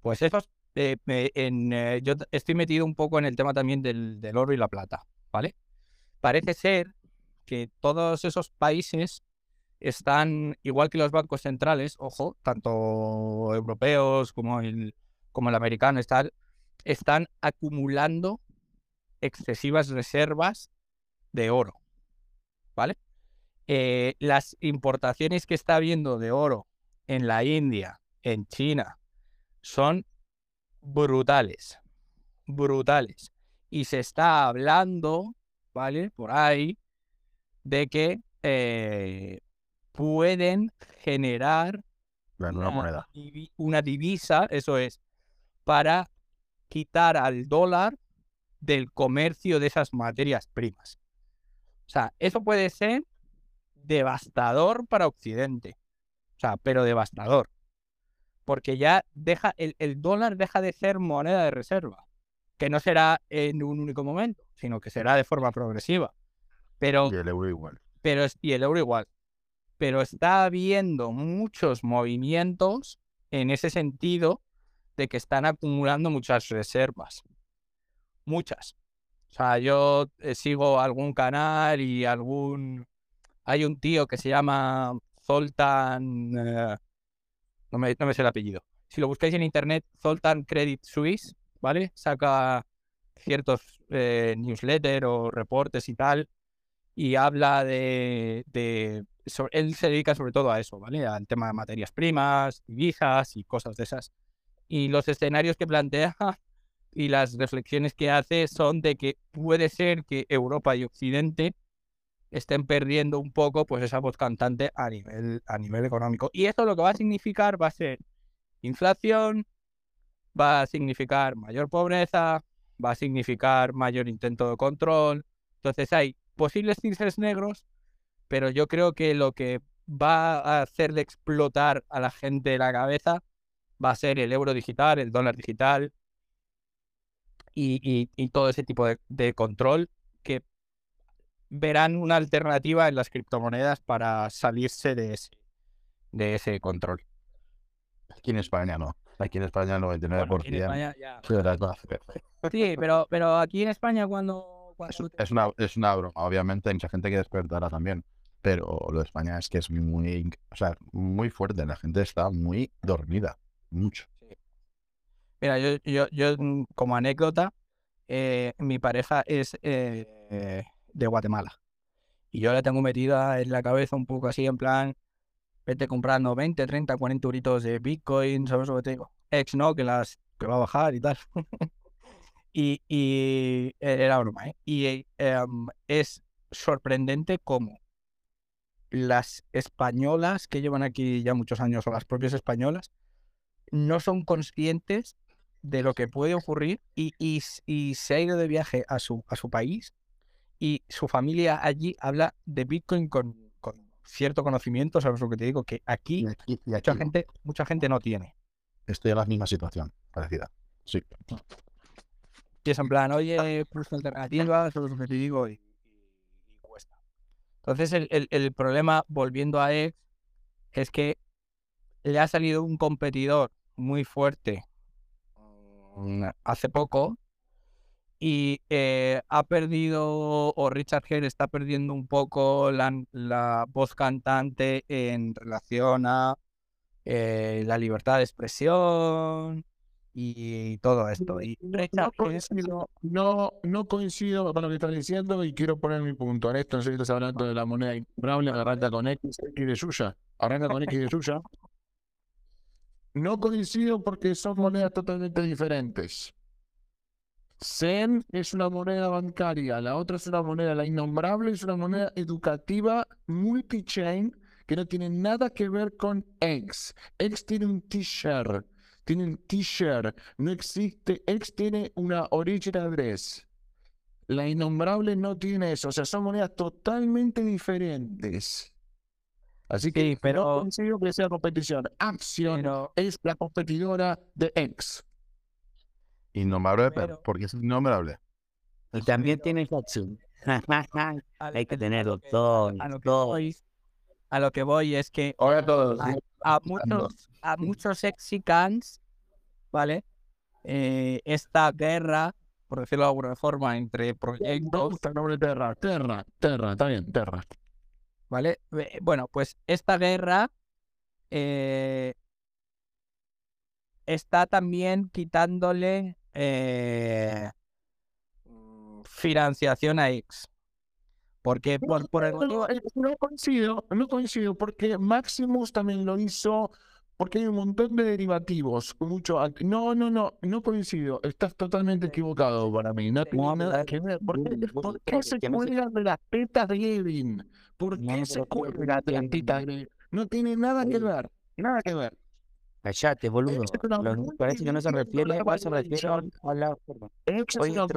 Pues esos, en, yo estoy metido un poco en el tema también del, del oro y la plata, ¿vale? Parece ser que todos esos países están, igual que los bancos centrales, ojo, tanto europeos como el, como el americano, están, están acumulando excesivas reservas de oro. ¿Vale? Eh, las importaciones que está habiendo de oro en la India, en China, son brutales. Brutales. Y se está hablando, ¿vale? Por ahí, de que eh, pueden generar una, moneda. una divisa, eso es, para quitar al dólar del comercio de esas materias primas. O sea, eso puede ser devastador para Occidente. O sea, pero devastador. Porque ya deja, el, el, dólar deja de ser moneda de reserva. Que no será en un único momento, sino que será de forma progresiva. Pero, y el euro igual. Pero, y el euro igual pero está habiendo muchos movimientos en ese sentido de que están acumulando muchas reservas. Muchas. O sea, yo eh, sigo algún canal y algún... Hay un tío que se llama Zoltan... Eh, no, me, no me sé el apellido. Si lo buscáis en internet, Zoltan Credit Suisse, ¿vale? Saca ciertos eh, newsletters o reportes y tal, y habla de, de él se dedica sobre todo a eso, ¿vale? Al tema de materias primas, divisas y cosas de esas. Y los escenarios que plantea y las reflexiones que hace son de que puede ser que Europa y Occidente estén perdiendo un poco pues esa voz cantante a nivel, a nivel económico. Y eso lo que va a significar va a ser inflación, va a significar mayor pobreza, va a significar mayor intento de control. Entonces hay posibles cisnes negros pero yo creo que lo que va a hacerle explotar a la gente la cabeza va a ser el euro digital, el dólar digital y, todo ese tipo de, control que verán una alternativa en las criptomonedas para salirse de ese, de ese control. Aquí en España no. Aquí en España el 99%. Sí, pero, pero aquí en España cuando... Es, una, es una broma, obviamente hay mucha gente que despertará también, pero lo de España es que es muy, o sea, muy fuerte, la gente está muy dormida, mucho. Mira, yo, yo, yo mm, como anécdota, eh, mi pareja es eh, de Guatemala. Y yo le tengo metida en la cabeza un poco así, en plan, vete comprando 20, 30, 40 euritos de Bitcoin, ¿sabes lo que te digo? Ex, ¿no? Que, las, que va a bajar y tal. y, y e, era broma, ¿eh? Y em, es sorprendente cómo las españolas que llevan aquí ya muchos años, o las propias españolas, no son conscientes de lo que puede ocurrir y, y, y se ha ido de viaje a su, a su país y su familia allí habla de Bitcoin con, cierto conocimiento, ¿sabes lo que te digo? Que aquí, mucha, gente, mucha gente no tiene. Estoy en la misma situación, parecida. Sí. Y es en plan, oye, pues alternativas, ¿sabes lo que te digo? Y, cuesta. Entonces, el, el, problema, volviendo a X, es que le ha salido un competidor muy fuerte mm, hace poco y eh, ha perdido, o Richard Hare está perdiendo un poco la, voz cantante en relación a eh, la libertad de expresión y todo esto. Y no, coincido, no, no coincido con lo que estás diciendo y quiero poner mi punto en esto. No sé si estás hablando de la moneda improbable arranca con X, X de suya. Arranca con X de suya. No coincido porque son monedas totalmente diferentes. Zen es una moneda bancaria, la otra es una moneda, la innombrable es una moneda educativa multi-chain que no tiene nada que ver con X. X tiene un t-shirt, tiene un t-shirt, no existe, X tiene una original address. La innombrable no tiene eso, o sea, son monedas totalmente diferentes. Así que pero, no consigo que sea competición. Acción es la competidora de X. Innombrable, pero, porque es innombrable. Y también tiene Hatsun. Hay que tener doctor. A lo que voy, a lo que voy es que a, muchos, a muchos exicans, ¿vale? Eh, esta guerra, por decirlo de alguna forma, entre proyectos. nombre Terra, Terra, Terra, está bien, Terra. ¿Vale? Bueno, pues esta guerra eh, está también quitándole eh, financiación a X. Porque por, por el motivo... No, coincido, no coincido, porque Maximus también lo hizo porque hay un montón de derivativos. Mucho... No, no, no, no coincido. Estás totalmente equivocado para mí. No tiene nada que ver. ¿Por qué, se cuelgan de las tetas de Evin? ¿Por qué se cuelgan de las tetas de No tiene nada que ver. Nada que ver. Callate, boludo. parece que no se refiere a se refiere a la forma.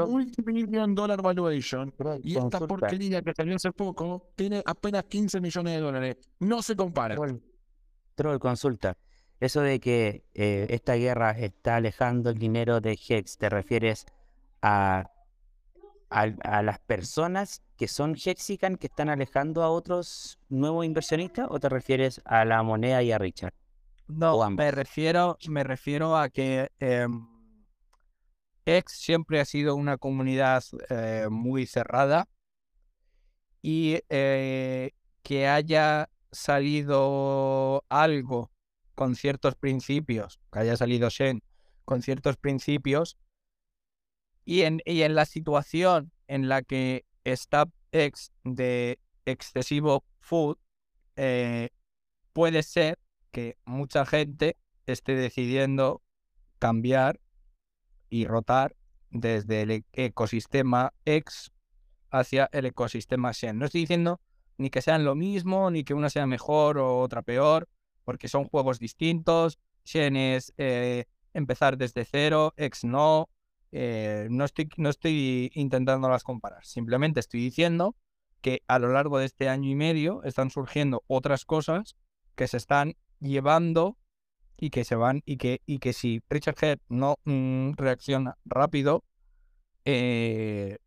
Multimillion dollar valuation y esta porquería que salió hace poco tiene apenas 15 millones de dólares. No se compara. Troll, consulta. Eso de que eh, esta guerra está alejando el dinero de Hex, ¿te refieres a, a, las personas que son Hexican que están alejando a otros nuevos inversionistas o te refieres a la moneda y a Richard? No, me refiero, me refiero a que em, X siempre ha sido una comunidad eh, muy cerrada y eh, que haya salido algo con ciertos principios, que haya salido Shen con ciertos principios y en, y en la situación en la que está X de excesivo food, eh, puede ser que mucha gente esté decidiendo cambiar y rotar desde el e-, ecosistema X hacia el ecosistema Shen. No estoy diciendo ni que sean lo mismo, ni que una sea mejor o otra peor, porque son juegos distintos. Shen es eh, empezar desde cero, X no. Eh, no, estoy, no estoy intentando las comparar, simplemente estoy diciendo que a lo largo de este año y medio están surgiendo otras cosas que se están llevando y que se van y que, y que si Richard Head no mm, reacciona rápido, eh,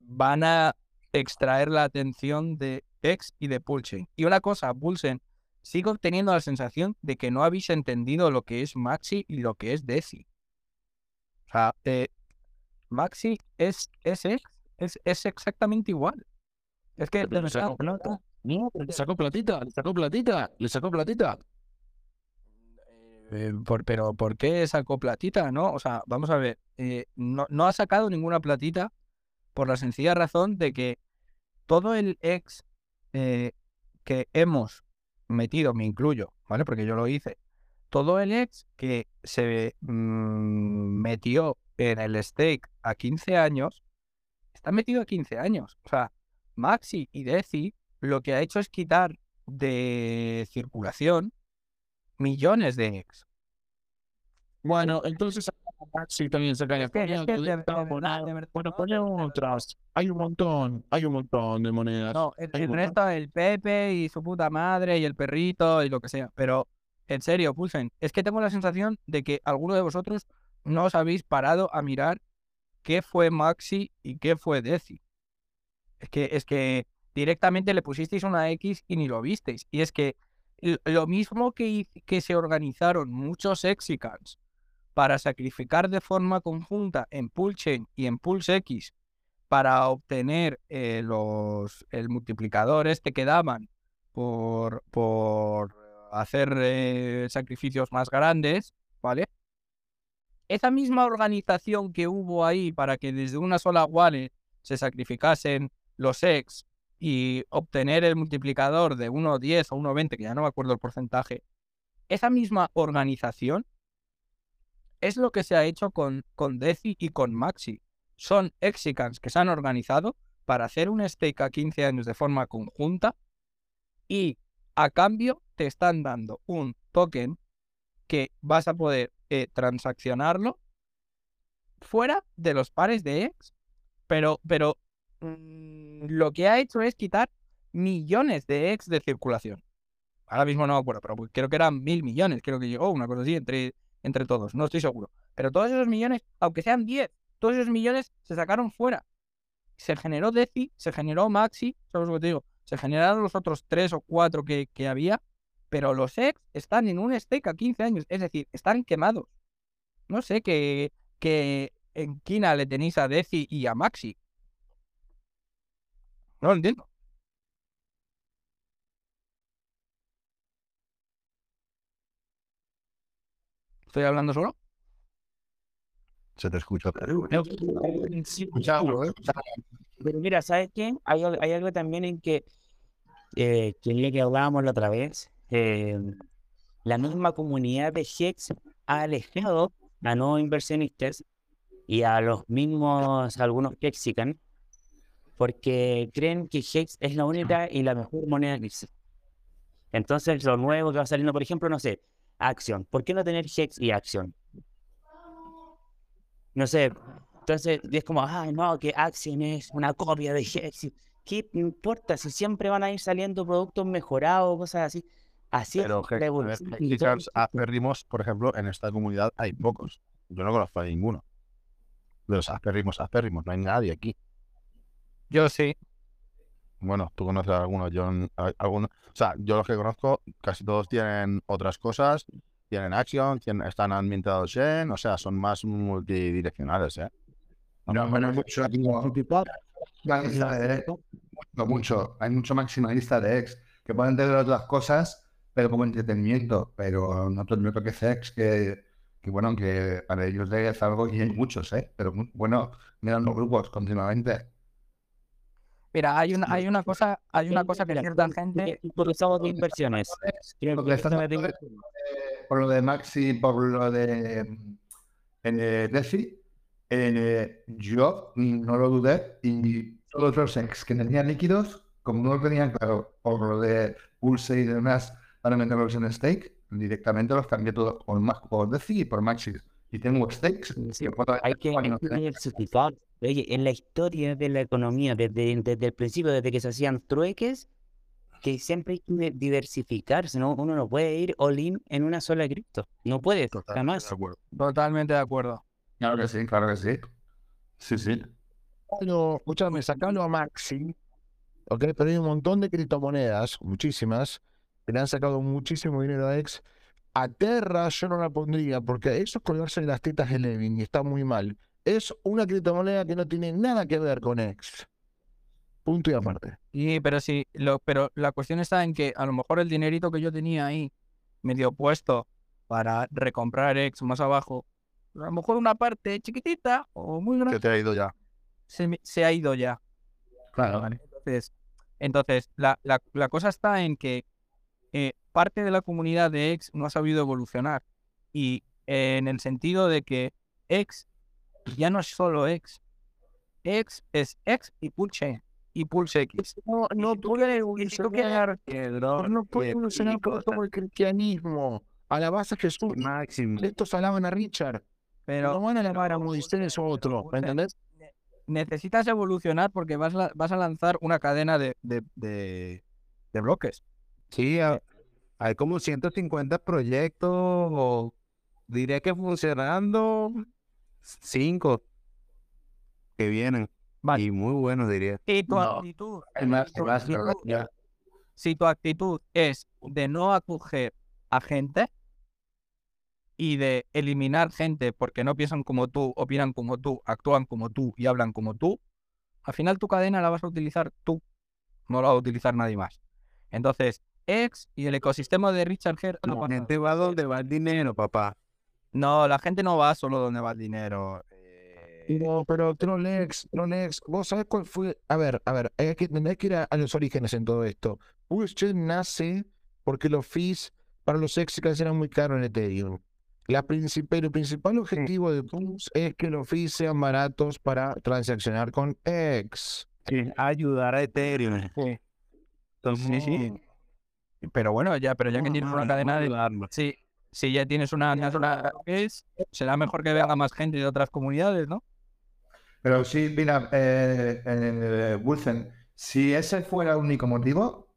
van a extraer la atención de X y de Pulsen. Y una cosa, Pulsen, sigo teniendo la sensación de que no habéis entendido lo que es Maxi y lo que es Desi. O sea, eh, Maxi es, es es, es exactamente igual. Es que le sacó plata. Le sacó platita, le sacó platita, le sacó platita. Eh, pero ¿por qué sacó platita? No, o sea, vamos a ver, eh, no, no ha sacado ninguna platita por la sencilla razón de que todo el ex eh, que hemos metido, me incluyo, ¿vale? Porque yo lo hice, todo el ex que se mm, metió en el stake a 15 años, está metido a 15 años. O sea, Maxi y Deci lo que ha hecho es quitar de circulación millones de ex. Bueno, entonces Maxi también se cae. Bueno, ponemos otras. Hay un montón, hay un montón de monedas. No, el, el resto, el Pepe y su puta madre y el perrito y lo que sea. Pero, en serio, Pulsen, es que tengo la sensación de que alguno de vosotros no os habéis parado a mirar qué fue Maxi y qué fue Deci. Es que, es que directamente le pusisteis una X y ni lo visteis. Y es que lo mismo que, que se organizaron muchos Exicans para sacrificar de forma conjunta en Pulchain y en PulseX para obtener eh, los, el multiplicador este que daban por, por hacer eh, sacrificios más grandes, ¿vale? Esa misma organización que hubo ahí para que desde una sola wallet se sacrificasen los ex y obtener el multiplicador de 1.10 o 1.20, que ya no me acuerdo el porcentaje, esa misma organización es lo que se ha hecho con, con Deci y con Maxi. Son Exicans que se han organizado para hacer un stake a 15 años de forma conjunta y a cambio te están dando un token que vas a poder eh, transaccionarlo fuera de los pares de X, pero, pero Mm, lo que ha hecho es quitar millones de ex de circulación. Ahora mismo no me acuerdo, pero creo que eran mil millones, creo que llegó una cosa así entre, entre todos, no estoy seguro. Pero todos esos millones, aunque sean 10, todos esos millones se sacaron fuera. Se generó Deci, se generó Maxi, ¿sabes lo que te digo? Se generaron los otros 3 o 4 que, que había, pero los ex están en un stake a 15 años, es decir, están quemados. No sé que, que en Kina le tenéis a Deci y a Maxi. No lo entiendo. ¿Estoy hablando solo? Se te escucha. Pero mira, ¿sabes qué? Hay, hay algo también en que, eh, que que hablábamos la otra vez, eh, la misma comunidad de Hex ha alejado a no inversionistas y a los mismos, algunos Hexican, porque creen que Hex es la única y la mejor moneda que existe. Entonces, lo nuevo que va saliendo, por ejemplo, no sé, Action. ¿Por qué no tener Hex y Action? No sé. Entonces, es como, ay, no, que Action es una copia de Hex. ¿Qué importa si siempre van a ir saliendo productos mejorados, cosas así? Así Pero es Asperrimos, por ejemplo, en esta comunidad hay pocos. Yo no conozco a ninguno. De los asperrimos, asperrimos, no hay nadie aquí. Yo sí. Bueno, tú conoces a algunos, yo algunos, o sea, yo los que conozco, casi todos tienen otras cosas, tienen Action, tienen, están ambientados en, o sea, son más multidireccionales, ¿eh? No, bueno, mucho, no mucho, hay mucho maximalista de ex que pueden tener otras cosas, pero como entretenimiento, pero no, no que ex que, que bueno, que para ellos es algo y hay muchos, ¿eh? Pero bueno, miran los grupos continuamente. Mira, hay una, hay una cosa, hay una cosa que cierta gente. Por los de inversiones. Por lo de Maxi, por lo de en Defi, en, yo no lo dudé y todos los ex que tenían líquidos, como no lo tenían claro, por lo de Pulse y demás, para meterlos en stake, directamente los cambié todos por, por Defi y por Maxi. Y tengo stakes. hay que, hay Oye, en la historia de la economía, desde, desde el principio, desde que se hacían trueques, que siempre hay que diversificarse, ¿no? Uno no puede ir all in en una sola cripto. No puede, jamás. Totalmente de acuerdo. Claro que sí, claro que sí. Sí, sí. escúchame, sacalo a Maxi, ok, pero hay un montón de criptomonedas, muchísimas, que le han sacado muchísimo dinero a X. A Terra yo no la pondría, porque eso es colgarse las tetas de Levin y está muy mal. Es una criptomoneda que no tiene nada que ver con X. Punto y aparte. Sí, pero sí, lo, pero la cuestión está en que a lo mejor el dinerito que yo tenía ahí medio puesto para recomprar X más abajo, a lo mejor una parte chiquitita o muy grande. Que te ha ido ya. Se, ha ido ya. Claro. Entonces, entonces la, la, la, cosa está en que eh, parte de la comunidad de X no ha sabido evolucionar. Y en el sentido de que X ya no es solo X. X es X y Pulse y Pulse X. No, no puede evolucionar. No puede evolucionar como el cristianismo. Alabas a Jesús. Máximo. Estos alaban a Richard. Pero no van a alabar a Moisés o otro. ¿Me entendés? Necesitas evolucionar porque vas, vas a lanzar una cadena de, de, de, bloques. Sí, hay como 150 proyectos, o diré que funcionando cinco que vienen. Y muy buenos, diría. Y tu actitud. si tu actitud es de no acoger a gente, y de eliminar gente porque no piensan como tú, opinan como tú, actúan como tú y hablan como tú, al final tu cadena la vas a utilizar tú, no la va a utilizar nadie más. Entonces, X y el ecosistema de Richard Herr... La gente va donde va el dinero, papá. No, la gente no va solo donde va el dinero. Eh. No, pero Trolex, Trolex, vos sabés cuál fue. A ver, a ver, hay que, hay que ir a, los orígenes en todo esto. Usted nace porque los fees para los exicas eran muy caros en Ethereum. La el principal objetivo de Pulse es que los fees sean baratos para transaccionar con X. ayudar a Ethereum. Sí. Entonces, sí, Pero bueno, ya, pero ya que tienes una cadena de. Sí, si ya tienes una, será mejor que vea más gente de otras comunidades, ¿no? Pero sí, mira, eh, eh, si ese fuera el único motivo,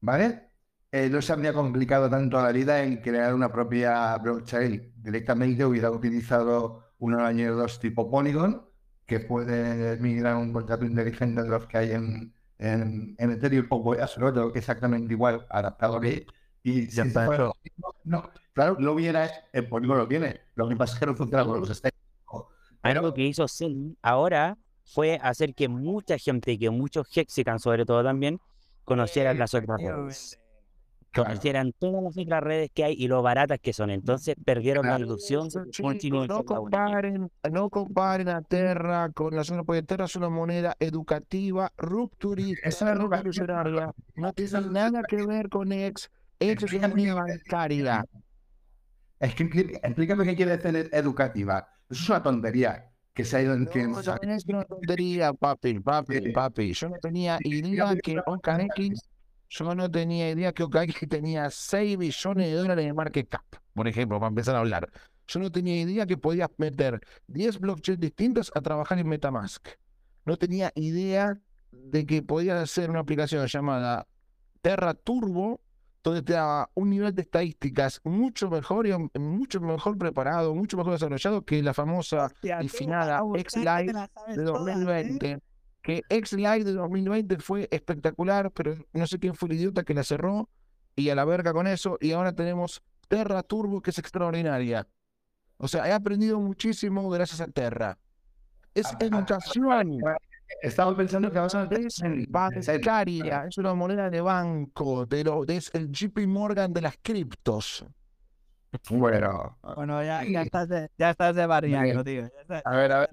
¿vale? Eh, no se habría complicado tanto la vida en crear una propia blockchain. Directamente hubiera utilizado un arañero 2 tipo Polygon, que puede migrar un contrato inteligente de los que hay en, en, en Ethereum, o voy a hacer otro exactamente igual, adaptado a Y ya está. no, claro, lo viene, el Polygon lo tiene. Lo que pasa es que no funciona con los Pero... Algo que hizo Zen ahora fue hacer que mucha gente, que muchos Hexicans sobre todo también, conocieran las otras redes conocieran todas las otras redes que hay y lo baratas que son. Entonces perdieron la ilusión. no comparen, no comparen a Terra con la zona, porque Terra es una moneda educativa, rupturista, es revolucionaria. No tiene nada que ver con Ex. Ex es bancaria. Que explícame qué quiere decir educativa. Eso es una tontería que se ha ido en no, es una tontería, papi, papi, papi. Yo no tenía idea que OKX yo no tenía idea que OKX tenía 6 billones de dólares de market cap, por ejemplo, para empezar a hablar. Yo no tenía idea que podías meter 10 blockchains distintos a trabajar en Metamask. No tenía idea de que podías hacer una aplicación llamada Terra Turbo, donde te daba un nivel de estadísticas mucho mejor y mucho mejor preparado, mucho mejor desarrollado que la famosa y finada X-Live de 2020 que X Live de 2020 fue espectacular, pero no sé quién fue el idiota que la cerró y a la verga con eso. Y ahora tenemos Terra Turbo, que es extraordinaria. O sea, he aprendido muchísimo gracias a Terra. Es ah, educación. Estamos pensando que vas a es bancaria, es una moneda de banco, de lo, es el JP Morgan de las criptos. Bueno, bueno ya, ya estás de, ya estás de barriaco, tío. A ver, a ver,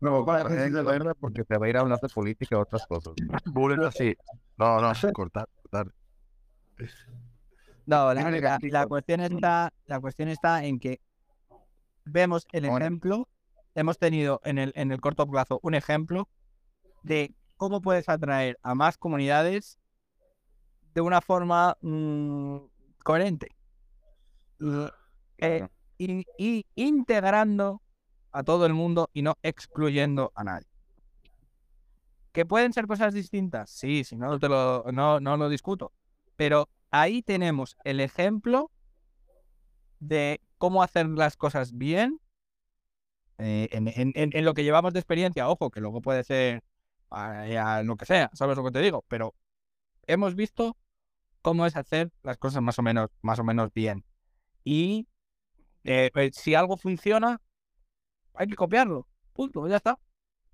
no, porque te va a ir a hablar de política y otras cosas. así. No, no, cortar, cortar. No, la, la, cuestión está, la cuestión está en que vemos el ejemplo, hemos tenido en el, en el corto plazo un ejemplo de cómo puedes atraer a más comunidades de una forma mm, coherente. Eh, y, integrando a todo el mundo y no excluyendo a nadie. ¿Que pueden ser cosas distintas? Sí, si no, te lo, no, no lo discuto. Pero ahí tenemos el ejemplo de cómo hacer las cosas bien eh, en, lo que llevamos de experiencia, ojo, que luego puede ser lo que sea, ¿sabes lo que te digo? Pero hemos visto cómo es hacer las cosas más o menos, más o menos bien. Y eh, pues, si algo funciona, hay que copiarlo. Punto, ya está.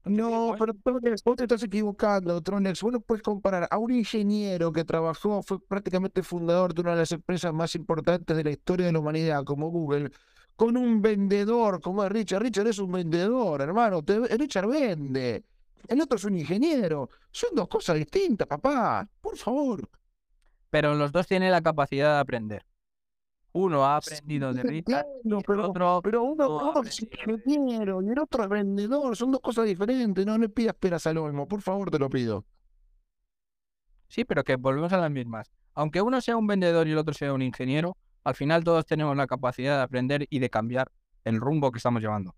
No, pero vos te estás equivocando, Tronex. Bueno, puedes comparar a un ingeniero que trabajó, fue prácticamente fundador de una de las empresas más importantes de la historia de la humanidad, como Google, con un vendedor como es Richard. Richard es un vendedor, hermano. Richard vende. El otro es un ingeniero. Son dos cosas distintas, papá. Por favor. Pero los dos tienen la capacidad de aprender. Uno ha aprendido de Richard, pero, otro pero uno, es ingeniero y el otro es vendedor. Son dos cosas diferentes. No le pidas peras al olmo. Por favor, te lo pido. Sí, pero que volvemos a las mismas. Aunque uno sea un vendedor y el otro sea un ingeniero, al final todos tenemos la capacidad de aprender y de cambiar el rumbo que estamos llevando.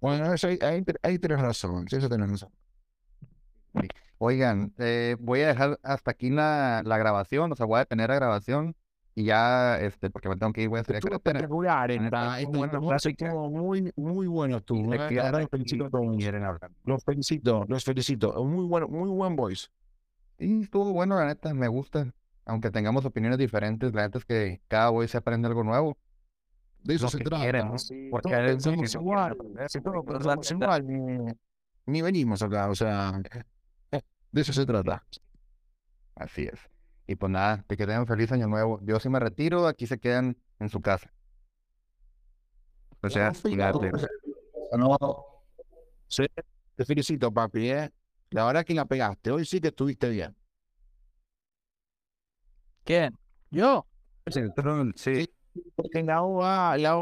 Bueno, ahí, ahí, tienes razón, eso tienes razón. Oigan, eh, voy a dejar hasta aquí la, la, grabación, o sea, voy a detener la grabación y ya, este, porque me tengo que ir, voy a hacer espectacular, muy, muy bueno tú. Los felicito, los felicito. Muy bueno, muy buen voice. Y estuvo bueno, la neta, me gusta aunque tengamos opiniones diferentes, la verdad es que cada hoy se aprende algo nuevo. De eso se trata. Porque somos igual, somos igual, ni, ni, venimos acá, o sea, de eso se trata. Así es. Y pues nada, que tengan feliz año nuevo. Yo sí me retiro, aquí se quedan en su casa. O sea, no, sí, te felicito, papi, ¿eh? La verdad que la pegaste. Hoy sí que estuviste bien. ¿Quién? ¿Yo? Sí, sí. Porque la